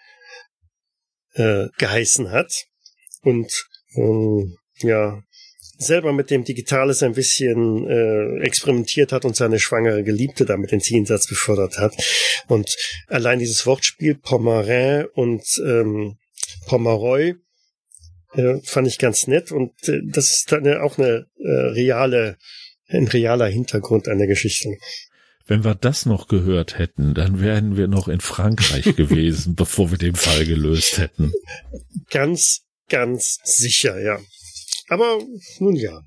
äh, geheißen hat und ähm, ja selber mit dem Digitales ein bisschen äh, experimentiert hat und seine schwangere Geliebte damit ins Jenseits befördert hat. Und allein dieses Wortspiel Pomerin und ähm, Pomeroy äh, fand ich ganz nett und äh, das ist dann auch eine äh, reale, ein realer Hintergrund einer Geschichte. Wenn wir das noch gehört hätten, dann wären wir noch in Frankreich gewesen, bevor wir den Fall gelöst hätten. Ganz, ganz sicher, ja. Aber nun ja.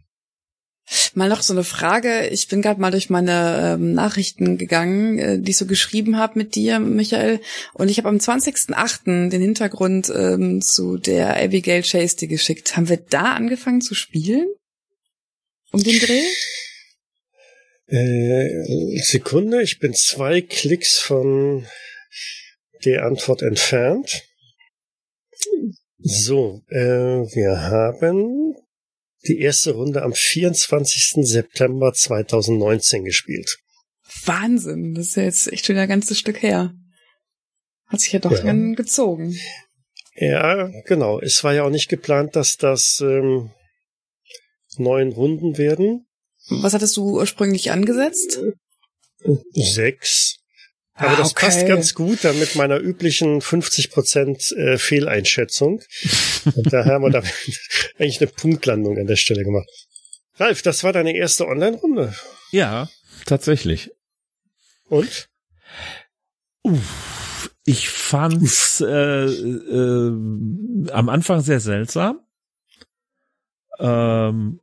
Mal noch so eine Frage. Ich bin gerade mal durch meine ähm, Nachrichten gegangen, äh, die ich so geschrieben habe mit dir, Michael. Und ich habe am 20.08. den Hintergrund ähm, zu der Abigail Chase dir geschickt. Haben wir da angefangen zu spielen? Um den Dreh? Äh, Sekunde, ich bin zwei Klicks von der Antwort entfernt. So, äh, wir haben die erste Runde am 24. September 2019 gespielt. Wahnsinn, das ist ja jetzt echt schon ein ganzes Stück her. Hat sich ja doch Ja. dann gezogen. Ja, genau. Es war ja auch nicht geplant, dass das ähm, neun Runden werden. Was hattest du ursprünglich angesetzt? Sechs. Aber Ah, das okay. passt ganz gut dann mit meiner üblichen 50% äh, Fehleinschätzung. Und da haben wir da eigentlich eine Punktlandung an der Stelle gemacht. Ralf, das war deine erste Online-Runde. Ja, tatsächlich. Und? Uff, ich fand's äh, äh, am Anfang sehr seltsam. Ähm,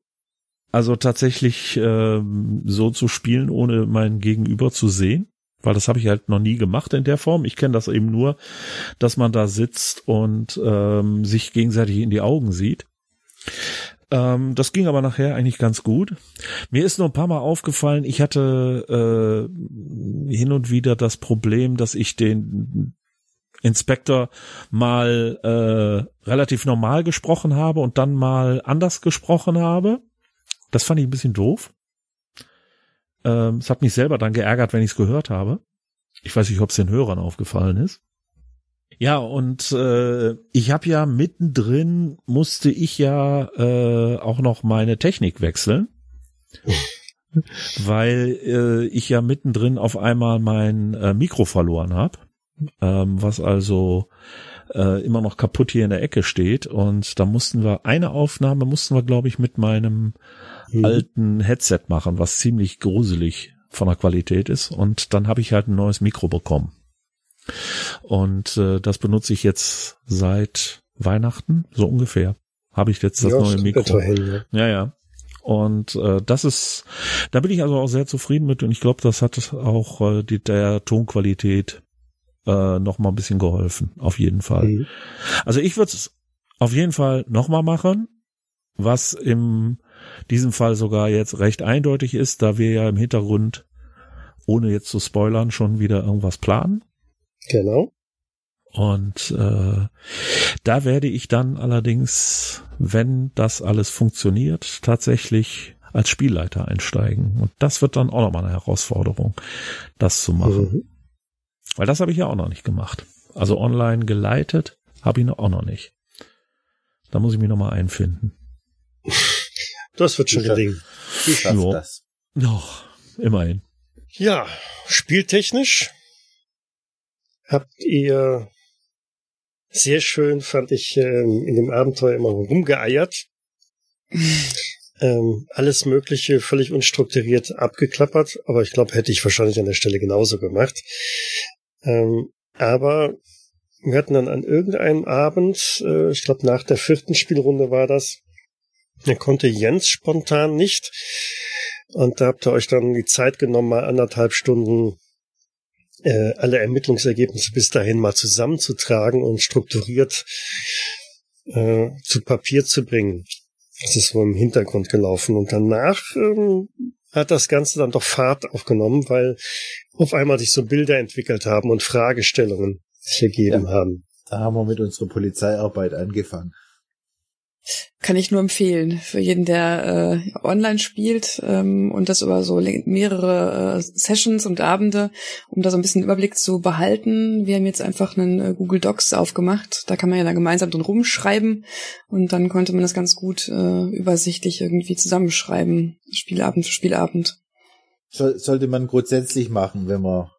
also tatsächlich ähm, so zu spielen, ohne mein Gegenüber zu sehen. Weil das habe ich halt noch nie gemacht in der Form. Ich kenne das eben nur, dass man da sitzt und ähm, sich gegenseitig in die Augen sieht. Ähm, das ging aber nachher eigentlich ganz gut. Mir ist nur ein paar Mal aufgefallen, ich hatte äh, hin und wieder das Problem, dass ich den Inspektor mal äh, relativ normal gesprochen habe und dann mal anders gesprochen habe. Das fand ich ein bisschen doof. Ähm, es hat mich selber dann geärgert, wenn ich es gehört habe. Ich weiß nicht, ob es den Hörern aufgefallen ist. Ja, und äh, ich habe ja mittendrin, musste ich ja äh, auch noch meine Technik wechseln, weil äh, ich ja mittendrin auf einmal mein äh, Mikro verloren habe, ähm, was also äh, immer noch kaputt hier in der Ecke steht. Und da mussten wir eine Aufnahme, mussten wir, glaube ich, mit meinem Hm. alten Headset machen, was ziemlich gruselig von der Qualität ist. Und dann habe ich halt ein neues Mikro bekommen. Und äh, das benutze ich jetzt seit Weihnachten, so ungefähr. Habe ich jetzt das Ja, neue Mikro. hin, ja. Ja, ja. Und äh, das ist, da bin ich also auch sehr zufrieden mit und ich glaube, das hat auch äh, die, der Tonqualität äh, noch mal ein bisschen geholfen, auf jeden Fall. Mhm. Also ich würde es auf jeden Fall noch mal machen, was im diesem Fall sogar jetzt recht eindeutig ist, da wir ja im Hintergrund, ohne jetzt zu spoilern, schon wieder irgendwas planen. Genau. Und äh, da werde ich dann allerdings, wenn das alles funktioniert, tatsächlich als Spielleiter einsteigen. Und das wird dann auch nochmal eine Herausforderung, das zu machen. Mhm. Weil das habe ich ja auch noch nicht gemacht. Also online geleitet habe ich noch auch noch nicht. Da muss ich mich nochmal einfinden. Das wird schon Sicher. gelingen. Du schaffst Jo. das. Noch, immerhin. Ja, spieltechnisch habt ihr Sehr schön fand ich ähm, in dem Abenteuer immer rumgeeiert. ähm, alles Mögliche völlig unstrukturiert abgeklappert, aber ich glaube, hätte ich wahrscheinlich an der Stelle genauso gemacht. Ähm, aber wir hatten dann an irgendeinem Abend, äh, ich glaube nach der vierten Spielrunde war das, da konnte Jens spontan nicht. Und da habt ihr euch dann die Zeit genommen, mal anderthalb Stunden äh, alle Ermittlungsergebnisse bis dahin mal zusammenzutragen und strukturiert äh, zu Papier zu bringen. Das ist so im Hintergrund gelaufen. Und danach ähm, hat das Ganze dann doch Fahrt aufgenommen, weil auf einmal sich so Bilder entwickelt haben und Fragestellungen sich ergeben ja, haben. Da haben wir mit unserer Polizeiarbeit angefangen. Kann ich nur empfehlen für jeden, der äh, online spielt ähm, und das über so mehrere äh, Sessions und Abende, um da so ein bisschen Überblick zu behalten. Wir haben jetzt einfach einen äh, Google Docs aufgemacht. Da kann man ja dann gemeinsam drin rumschreiben und dann konnte man das ganz gut äh, übersichtlich irgendwie zusammenschreiben, Spielabend für Spielabend. So, sollte man grundsätzlich machen, wenn man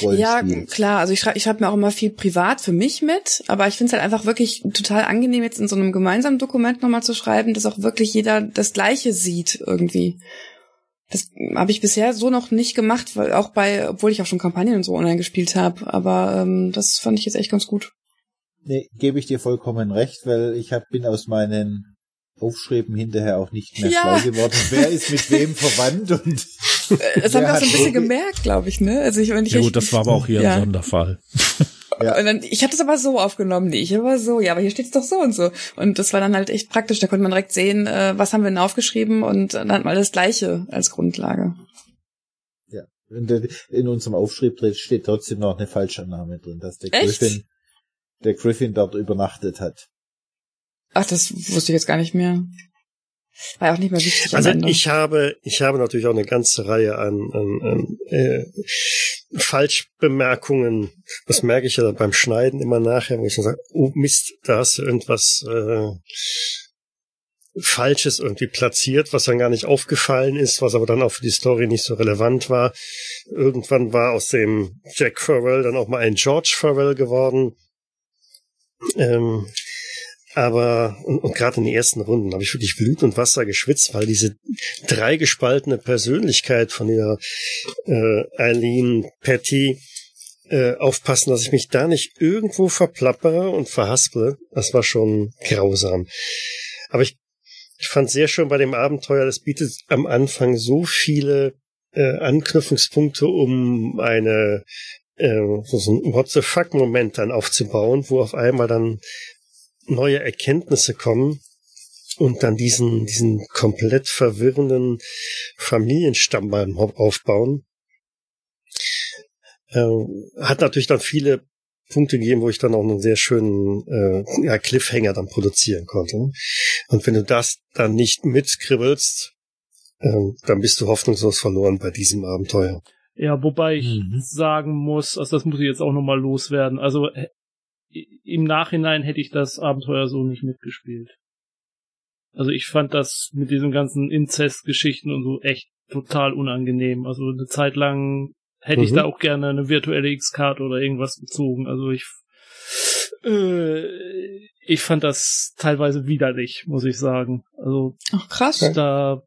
ja, klar. Also ich schreibe ich schreib mir auch immer viel privat für mich mit, aber ich finde es halt einfach wirklich total angenehm, jetzt in so einem gemeinsamen Dokument nochmal zu schreiben, dass auch wirklich jeder das Gleiche sieht irgendwie. Das habe ich bisher so noch nicht gemacht, weil auch bei, obwohl ich auch schon Kampagnen und so online gespielt habe, aber ähm, das fand ich jetzt echt ganz gut. Nee, gebe ich dir vollkommen recht, weil ich hab, bin aus meinen Aufschreiben hinterher auch nicht mehr ja. schlau geworden. Wer ist mit wem verwandt und das haben wir auch so ein bisschen gemerkt, glaube ich, ne? Also ich, wenn ich ja gut, das war aber auch hier ja. ein Sonderfall. Ja. Und dann, ich habe das aber so aufgenommen, nee, ich aber so, ja, aber hier steht's doch so und so. Und das war dann halt echt praktisch, da konnte man direkt sehen, äh, was haben wir denn aufgeschrieben und dann hat man das Gleiche als Grundlage. Ja, in, in unserem Aufschrieb steht trotzdem noch eine Falschannahme drin, dass der echt? Griffin, der Griffin dort übernachtet hat. Ach, das wusste ich jetzt gar nicht mehr. War ja auch nicht mehr wichtig. Also ich habe, ich habe natürlich auch eine ganze Reihe an, an, an äh, Falschbemerkungen. Das merke ich ja beim Schneiden immer nachher, wo ich dann sage, oh Mist, da hast du irgendwas äh, Falsches irgendwie platziert, was dann gar nicht aufgefallen ist, was aber dann auch für die Story nicht so relevant war. Irgendwann war aus dem Jack Farwell dann auch mal ein George Farwell geworden. Ähm, aber, und, und gerade in den ersten Runden habe ich wirklich Blut und Wasser geschwitzt, weil diese dreigespaltene Persönlichkeit von der äh, Eileen Patty äh, aufpassen, dass ich mich da nicht irgendwo verplappere und verhasple. Das war schon grausam. Aber ich, ich fand sehr schön bei dem Abenteuer, das bietet am Anfang so viele äh, Anknüpfungspunkte, um eine äh, so ein What the fuck Moment dann aufzubauen, wo auf einmal dann neue Erkenntnisse kommen und dann diesen, diesen komplett verwirrenden Familienstamm aufbauen. Äh, hat natürlich dann viele Punkte gegeben, wo ich dann auch einen sehr schönen äh, ja, Cliffhanger dann produzieren konnte. Und wenn du das dann nicht mitkribbelst, äh, dann bist du hoffnungslos verloren bei diesem Abenteuer. Ja, wobei ich mhm. sagen muss, also das muss ich jetzt auch nochmal loswerden. Also im Nachhinein hätte ich das Abenteuer so nicht mitgespielt. Also ich fand das mit diesen ganzen Inzest-Geschichten und so echt total unangenehm. Also eine Zeit lang hätte mhm. ich da auch gerne eine virtuelle X-Karte oder irgendwas gezogen. Also ich äh, ich fand das teilweise widerlich, muss ich sagen. Also Ach, krass. Da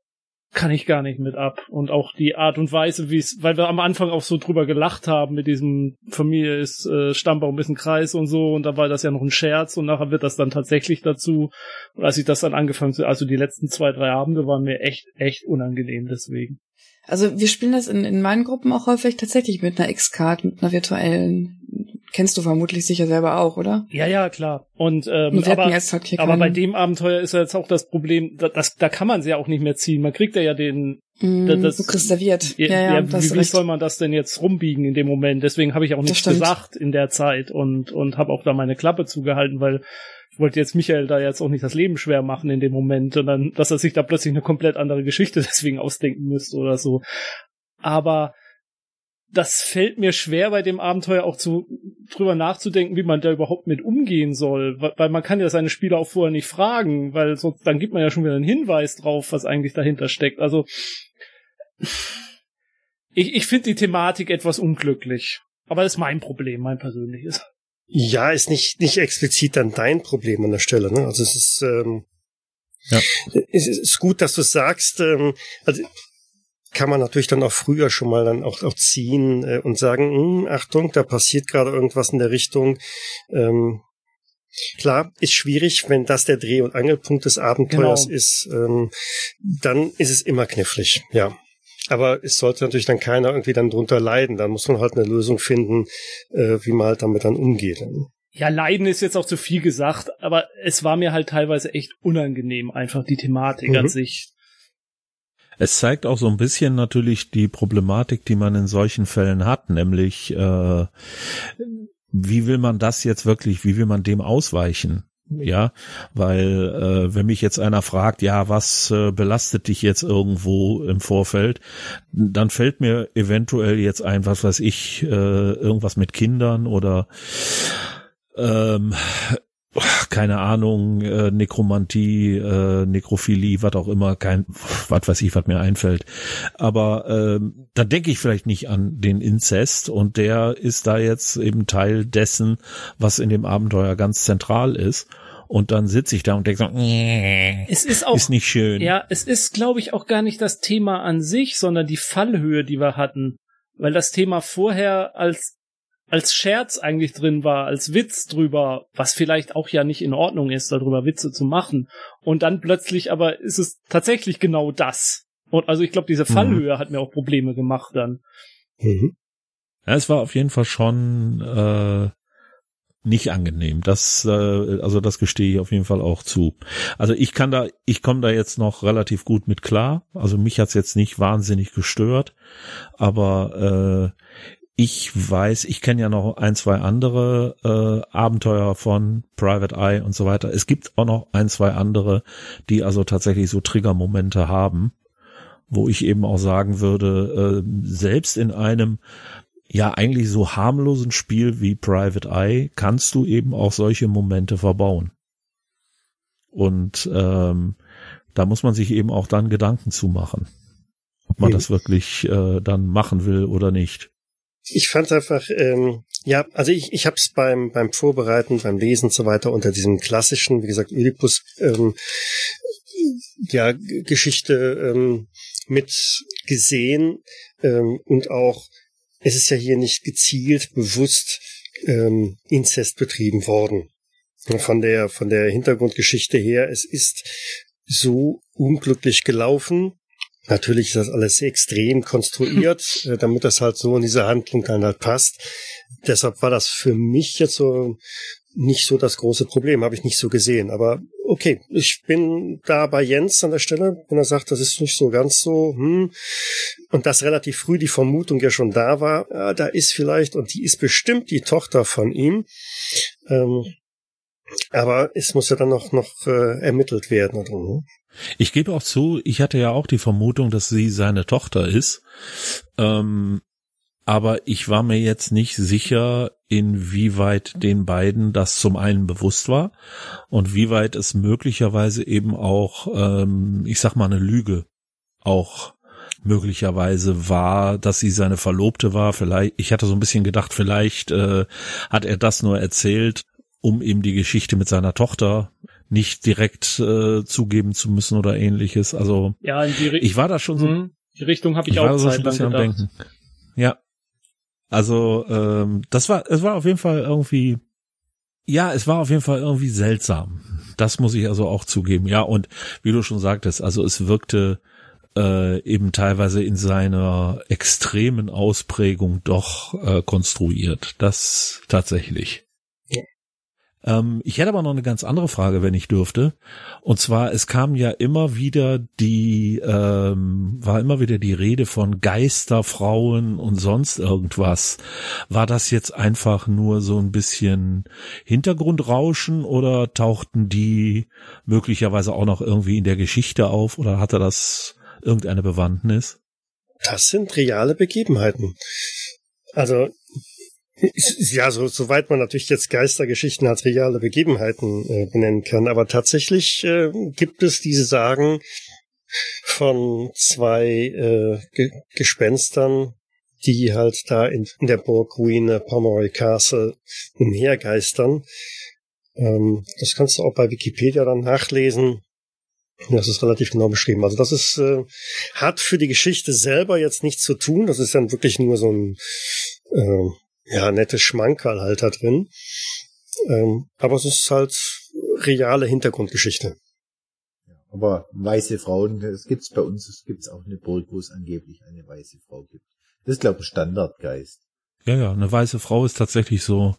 kann ich gar nicht mit ab. Und auch die Art und Weise, wie es, weil wir am Anfang auch so drüber gelacht haben mit diesem Familie ist äh, Stammbaum ist ein Kreis und so und da war das ja noch ein Scherz und nachher wird das dann tatsächlich dazu. Und als ich das dann angefangen zu, also die letzten zwei, drei Abende waren mir echt, echt unangenehm deswegen. Also wir spielen das in, in meinen Gruppen auch häufig tatsächlich mit einer X-Card, mit einer virtuellen kennst du vermutlich sicher selber auch, oder? Ja, ja, klar. Und ähm, aber, halt aber bei dem Abenteuer ist ja jetzt auch das Problem, da, das, da kann man sie ja auch nicht mehr ziehen. Man kriegt ja den mm, das, du kriegst serviert. Ja, ja, ja wie, wie soll man das denn jetzt rumbiegen in dem Moment? Deswegen habe ich auch nichts gesagt in der Zeit und und habe auch da meine Klappe zugehalten, weil ich wollte jetzt Michael da jetzt auch nicht das Leben schwer machen in dem Moment und dann, dass er sich da plötzlich eine komplett andere Geschichte deswegen ausdenken müsste oder so. Aber das fällt mir schwer bei dem Abenteuer auch zu drüber nachzudenken, wie man da überhaupt mit umgehen soll, weil man kann ja seine Spieler auch vorher nicht fragen, weil sonst dann gibt man ja schon wieder einen Hinweis drauf, was eigentlich dahinter steckt. Also ich, ich finde die Thematik etwas unglücklich, aber das ist mein Problem, mein persönliches. Ja, ist nicht, nicht explizit dann dein Problem an der Stelle. Ne? Also es ist, ähm, ja. es ist gut, dass du sagst. Ähm, also kann man natürlich dann auch früher schon mal dann auch, auch ziehen äh, und sagen, hm, Achtung, da passiert gerade irgendwas in der Richtung. Ähm, klar, ist schwierig, wenn das der Dreh- und Angelpunkt des Abenteuers genau. ist, ähm, dann ist es immer knifflig, ja. Aber es sollte natürlich dann keiner irgendwie dann drunter leiden. Dann muss man halt eine Lösung finden, äh, wie man halt damit dann umgeht. Ja, leiden ist jetzt auch zu viel gesagt, aber es war mir halt teilweise echt unangenehm, einfach die Thematik mhm. an sich. Es zeigt auch so ein bisschen natürlich die Problematik, die man in solchen Fällen hat, nämlich äh, wie will man das jetzt wirklich, wie will man dem ausweichen? Ja, weil äh, wenn mich jetzt einer fragt, ja, was äh, belastet dich jetzt irgendwo im Vorfeld, dann fällt mir eventuell jetzt ein, was weiß ich, äh, irgendwas mit Kindern oder ähm, keine Ahnung, äh, Nekromantie, äh, Nekrophilie, was auch immer, kein, was weiß ich, was mir einfällt. Aber äh, da denke ich vielleicht nicht an den Inzest und der ist da jetzt eben Teil dessen, was in dem Abenteuer ganz zentral ist. Und dann sitze ich da und denke so, es ist auch ist nicht schön. Ja, es ist, glaube ich, auch gar nicht das Thema an sich, sondern die Fallhöhe, die wir hatten. Weil das Thema vorher als als Scherz eigentlich drin war, als Witz drüber, was vielleicht auch ja nicht in Ordnung ist, darüber Witze zu machen. Und dann plötzlich aber ist es tatsächlich genau das. Und also ich glaube, diese mhm. Fallhöhe mhm. hat mir auch Probleme gemacht dann. Mhm. Ja, es war auf jeden Fall schon äh, nicht angenehm. Das, äh, also das gestehe ich auf jeden Fall auch zu. Also ich kann da, ich komme da jetzt noch relativ gut mit klar. Also mich hat's jetzt nicht wahnsinnig gestört, aber äh, ich weiß, ich kenne ja noch ein, zwei andere äh, Abenteuer von Private Eye und so weiter. Es gibt auch noch ein, zwei andere, die also tatsächlich so Triggermomente haben, wo ich eben auch sagen würde, äh, selbst in einem ja eigentlich so harmlosen Spiel wie Private Eye kannst du eben auch solche Momente verbauen. Und ähm, da muss man sich eben auch dann Gedanken zu machen, ob man mhm. das wirklich äh, dann machen will oder nicht ich fand einfach, ähm, ja, also ich, ich habe es beim, beim Vorbereiten, beim Lesen und so weiter unter diesem klassischen, wie gesagt, Oedipus, ähm, ja, Geschichte ähm, mit gesehen ähm, und auch, es ist ja hier nicht gezielt, bewusst ähm, Inzest betrieben worden. Von der, von der Hintergrundgeschichte her, es ist so unglücklich gelaufen, Natürlich ist das alles extrem konstruiert, äh, damit das halt so in diese Handlung dann halt passt. Deshalb war das für mich jetzt so nicht so das große Problem, habe ich nicht so gesehen. Aber okay, ich bin da bei Jens an der Stelle, wenn er sagt, das ist nicht so ganz so, hm, und dass relativ früh die Vermutung ja schon da war, ja, da ist vielleicht, und die ist bestimmt die Tochter von ihm. Ähm, aber es muss ja dann noch, noch äh, ermittelt werden. Oder, ne? Ich gebe auch zu, ich hatte ja auch die Vermutung, dass sie seine Tochter ist. Ähm, aber ich war mir jetzt nicht sicher, inwieweit den beiden das zum einen bewusst war und wie weit es möglicherweise eben auch, ähm, ich sag mal, eine Lüge auch möglicherweise war, dass sie seine Verlobte war. Vielleicht, ich hatte so ein bisschen gedacht, vielleicht äh, hat er das nur erzählt, um eben die Geschichte mit seiner Tochter nicht direkt äh, zugeben zu müssen oder ähnliches. Also ja, ich war da schon so. Mhm. Die Richtung habe ich, ich auch so ein bisschen am Denken. Ja. Also ähm, das war, es war auf jeden Fall irgendwie, ja, es war auf jeden Fall irgendwie seltsam. Das muss ich also auch zugeben. Ja, und wie du schon sagtest, also es wirkte äh, eben teilweise in seiner extremen Ausprägung doch äh, konstruiert. Das tatsächlich. Ähm, ich hätte aber noch eine ganz andere Frage, wenn ich dürfte. Und zwar, es kam ja immer wieder die, ähm, war immer wieder die Rede von Geisterfrauen und sonst irgendwas. War das jetzt einfach nur so ein bisschen Hintergrundrauschen oder tauchten die möglicherweise auch noch irgendwie in der Geschichte auf oder hatte das irgendeine Bewandtnis? Das sind reale Begebenheiten. Also ja, so, soweit man natürlich jetzt Geistergeschichten als reale Begebenheiten äh, benennen kann. Aber tatsächlich äh, gibt es diese Sagen von zwei äh, Ge Gespenstern, die halt da in, in der Burgruine Pomeroy Castle umhergeistern. Ähm, das kannst du auch bei Wikipedia dann nachlesen. Das ist relativ genau beschrieben. Also das ist äh, hat für die Geschichte selber jetzt nichts zu tun. Das ist dann wirklich nur so ein äh, ja nettes Schmankerl halt da drin. Ähm, aber es ist halt reale Hintergrundgeschichte. Aber weiße Frauen, das gibt's bei uns, es gibt's auch eine Burg, wo es angeblich eine weiße Frau gibt. Das ist, glaube ich, ein Standardgeist. Ja, ja, eine weiße Frau ist tatsächlich so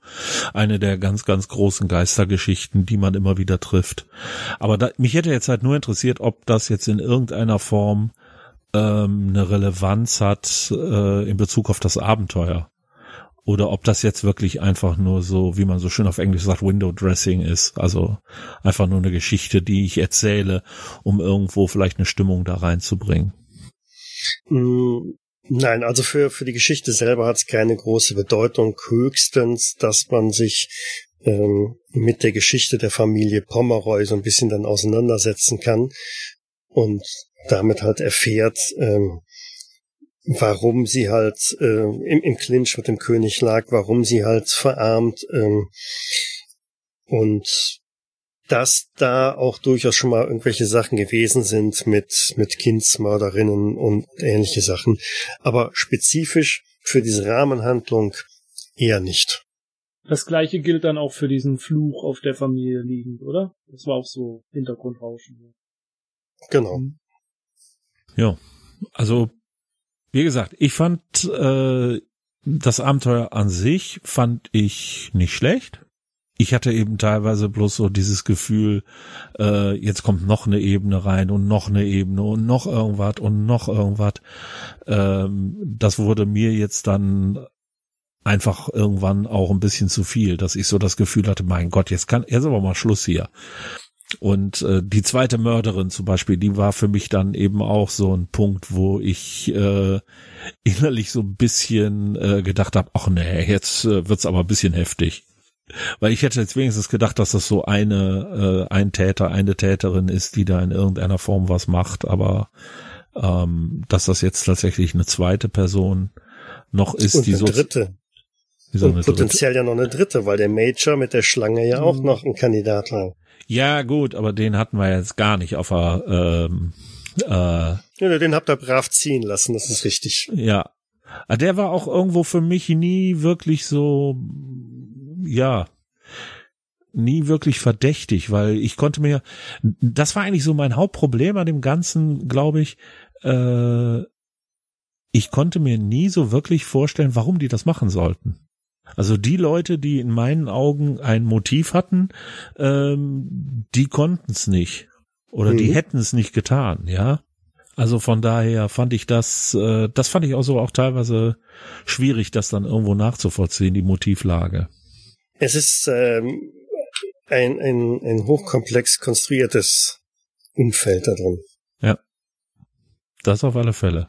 eine der ganz, ganz großen Geistergeschichten, die man immer wieder trifft. Aber da, mich hätte jetzt halt nur interessiert, ob das jetzt in irgendeiner Form ähm, eine Relevanz hat äh, in Bezug auf das Abenteuer. Oder ob das jetzt wirklich einfach nur so, wie man so schön auf Englisch sagt, Window Dressing ist. Also einfach nur eine Geschichte, die ich erzähle, um irgendwo vielleicht eine Stimmung da reinzubringen. Mm, Nein, also für, für die Geschichte selber hat es keine große Bedeutung. Höchstens, dass man sich ähm, mit der Geschichte der Familie Pomeroy so ein bisschen dann auseinandersetzen kann und damit halt erfährt, ähm, warum sie halt äh, im, im Clinch mit dem König lag, warum sie halt verarmt ähm, und dass da auch durchaus schon mal irgendwelche Sachen gewesen sind mit, mit Kindsmörderinnen und ähnliche Sachen. Aber spezifisch für diese Rahmenhandlung eher nicht. Das gleiche gilt dann auch für diesen Fluch auf der Familie liegend, oder? Das war auch so Hintergrundrauschen. Genau. Ja, also wie gesagt, ich fand äh, das Abenteuer an sich fand ich nicht schlecht ich hatte eben teilweise bloß so dieses Gefühl, äh, jetzt kommt noch eine Ebene rein und noch eine Ebene und noch irgendwas und noch irgendwas. Ähm, das wurde mir jetzt dann einfach irgendwann auch ein bisschen zu viel, dass ich so das Gefühl hatte, mein Gott, jetzt kann, jetzt aber mal Schluss hier. Und äh, die zweite Mörderin zum Beispiel, die war für mich dann eben auch so ein Punkt, wo ich äh, innerlich so ein bisschen äh, gedacht habe, ach nee, jetzt äh, wird's aber ein bisschen heftig. Weil ich hätte jetzt wenigstens gedacht, dass das so eine, äh, ein Täter, eine Täterin ist, die da in irgendeiner Form was macht, aber ähm, dass das jetzt tatsächlich eine zweite Person noch ist, Und die eine so. dritte. Wieso Und eine dritte? potenziell ja noch eine dritte, weil der Major mit der Schlange ja auch Mhm. noch ein Kandidat war. Ja, gut, aber den hatten wir jetzt gar nicht auf der, ähm, äh, Ja, den habt ihr brav ziehen lassen, das ist richtig. ja. Aber Der war auch irgendwo für mich nie wirklich so, ja, nie wirklich verdächtig, weil ich konnte mir, das war eigentlich so mein Hauptproblem an dem Ganzen, glaube ich, äh, ich konnte mir nie so wirklich vorstellen, warum die das machen sollten. Also die Leute, die in meinen Augen ein Motiv hatten, ähm, die konnten es nicht. Oder die Mhm. hätten es nicht getan, ja. Also von daher fand ich das, äh, das fand ich auch so auch teilweise schwierig, das dann irgendwo nachzuvollziehen, die Motivlage. Es ist ähm, ein, ein, ein hochkomplex konstruiertes Umfeld da drin. Das auf alle Fälle.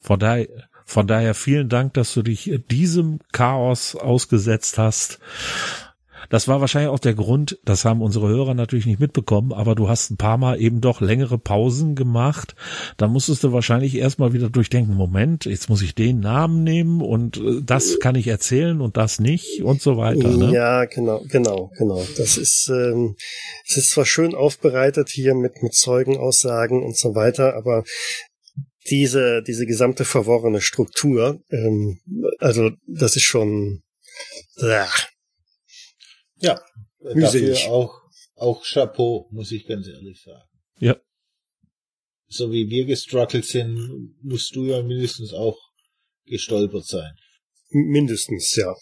Von daher, von daher vielen Dank, dass du dich diesem Chaos ausgesetzt hast. Das war wahrscheinlich auch der Grund, das haben unsere Hörer natürlich nicht mitbekommen, aber du hast ein paar Mal eben doch längere Pausen gemacht. Da musstest du wahrscheinlich erstmal wieder durchdenken, Moment, jetzt muss ich den Namen nehmen und äh, das kann ich erzählen und das nicht und so weiter. Ne? Ja, genau, genau, genau. Das ist, ähm, es ist zwar schön aufbereitet hier mit, mit Zeugenaussagen und so weiter, aber diese, diese gesamte verworrene Struktur, ähm, also das ist schon, äh, Ja, Mühselig. dafür auch, auch Chapeau, muss ich ganz ehrlich sagen. Ja. So wie wir gestruggelt sind, musst du ja mindestens auch gestolpert sein. mindestens, ja.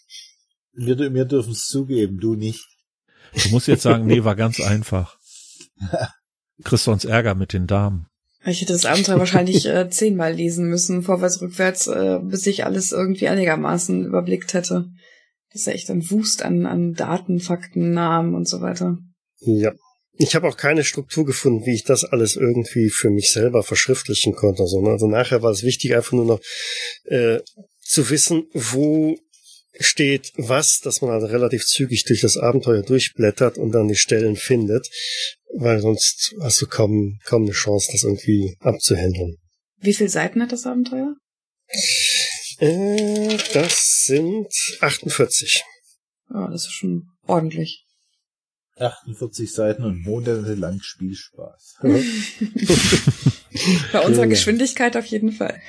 Wir, wir dürfen es zugeben, du nicht. Du musst jetzt sagen, nee, war ganz einfach. Kriegst du uns Ärger mit den Damen. Ich hätte das Abenteuer wahrscheinlich äh, zehnmal lesen müssen, vorwärts, rückwärts, äh, bis ich alles irgendwie einigermaßen überblickt hätte. Das ist ja echt ein Wust an, an Daten, Fakten, Namen und so weiter. Ja. Ich habe auch keine Struktur gefunden, wie ich das alles irgendwie für mich selber verschriftlichen konnte. Also, ne? also nachher war es wichtig, einfach nur noch äh, zu wissen, wo steht was, dass man also relativ zügig durch das Abenteuer durchblättert und dann die Stellen findet, weil sonst hast du kaum, kaum eine Chance, das irgendwie abzuhandeln. Wie viele Seiten hat das Abenteuer? Äh, das sind 48. Ja, das ist schon ordentlich. 48 Seiten und monatelang Spielspaß. Bei unserer Geschwindigkeit auf jeden Fall.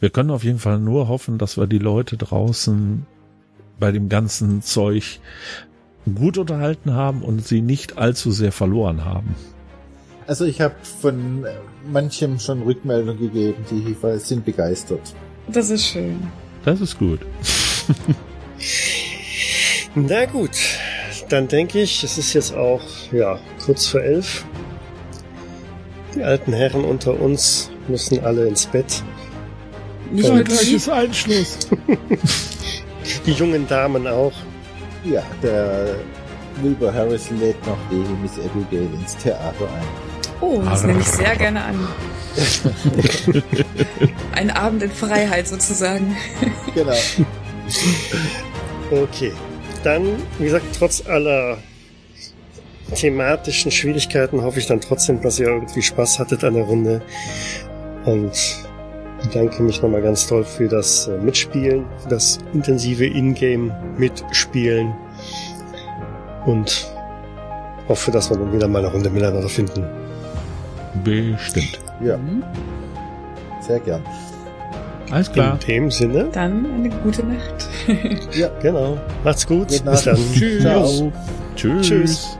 Wir können auf jeden Fall nur hoffen, dass wir die Leute draußen bei dem ganzen Zeug gut unterhalten haben und sie nicht allzu sehr verloren haben. Also ich habe von manchem schon Rückmeldung gegeben, die sind begeistert. Das ist schön. Das ist gut. Na gut, dann denke ich, es ist jetzt auch ja kurz vor elf. Die alten Herren unter uns müssen alle ins Bett. Nicht nur die. Einschluss. Die jungen Damen auch. Ja, der Wilbur Harris lädt noch die Miss Abigail ins Theater ein. Oh, das nehme ich sehr gerne an. Ein Abend in Freiheit sozusagen. Genau. Okay. Dann, wie gesagt, trotz aller thematischen Schwierigkeiten hoffe ich dann trotzdem, dass ihr irgendwie Spaß hattet an der Runde. Und bedanke mich nochmal ganz toll für das äh, Mitspielen, für das intensive Ingame-Mitspielen. Und hoffe, dass wir dann wieder mal eine Runde miteinander finden. Bestimmt. Ja, sehr gern. Alles klar. In dem Sinne, Dann eine gute Nacht. Ja, genau. Macht's gut. Bis dann. Tschüss. Ciao. Tschüss. Tschüss.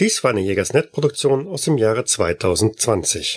Dies war eine Jägersnet-Produktion aus dem Jahre 2020.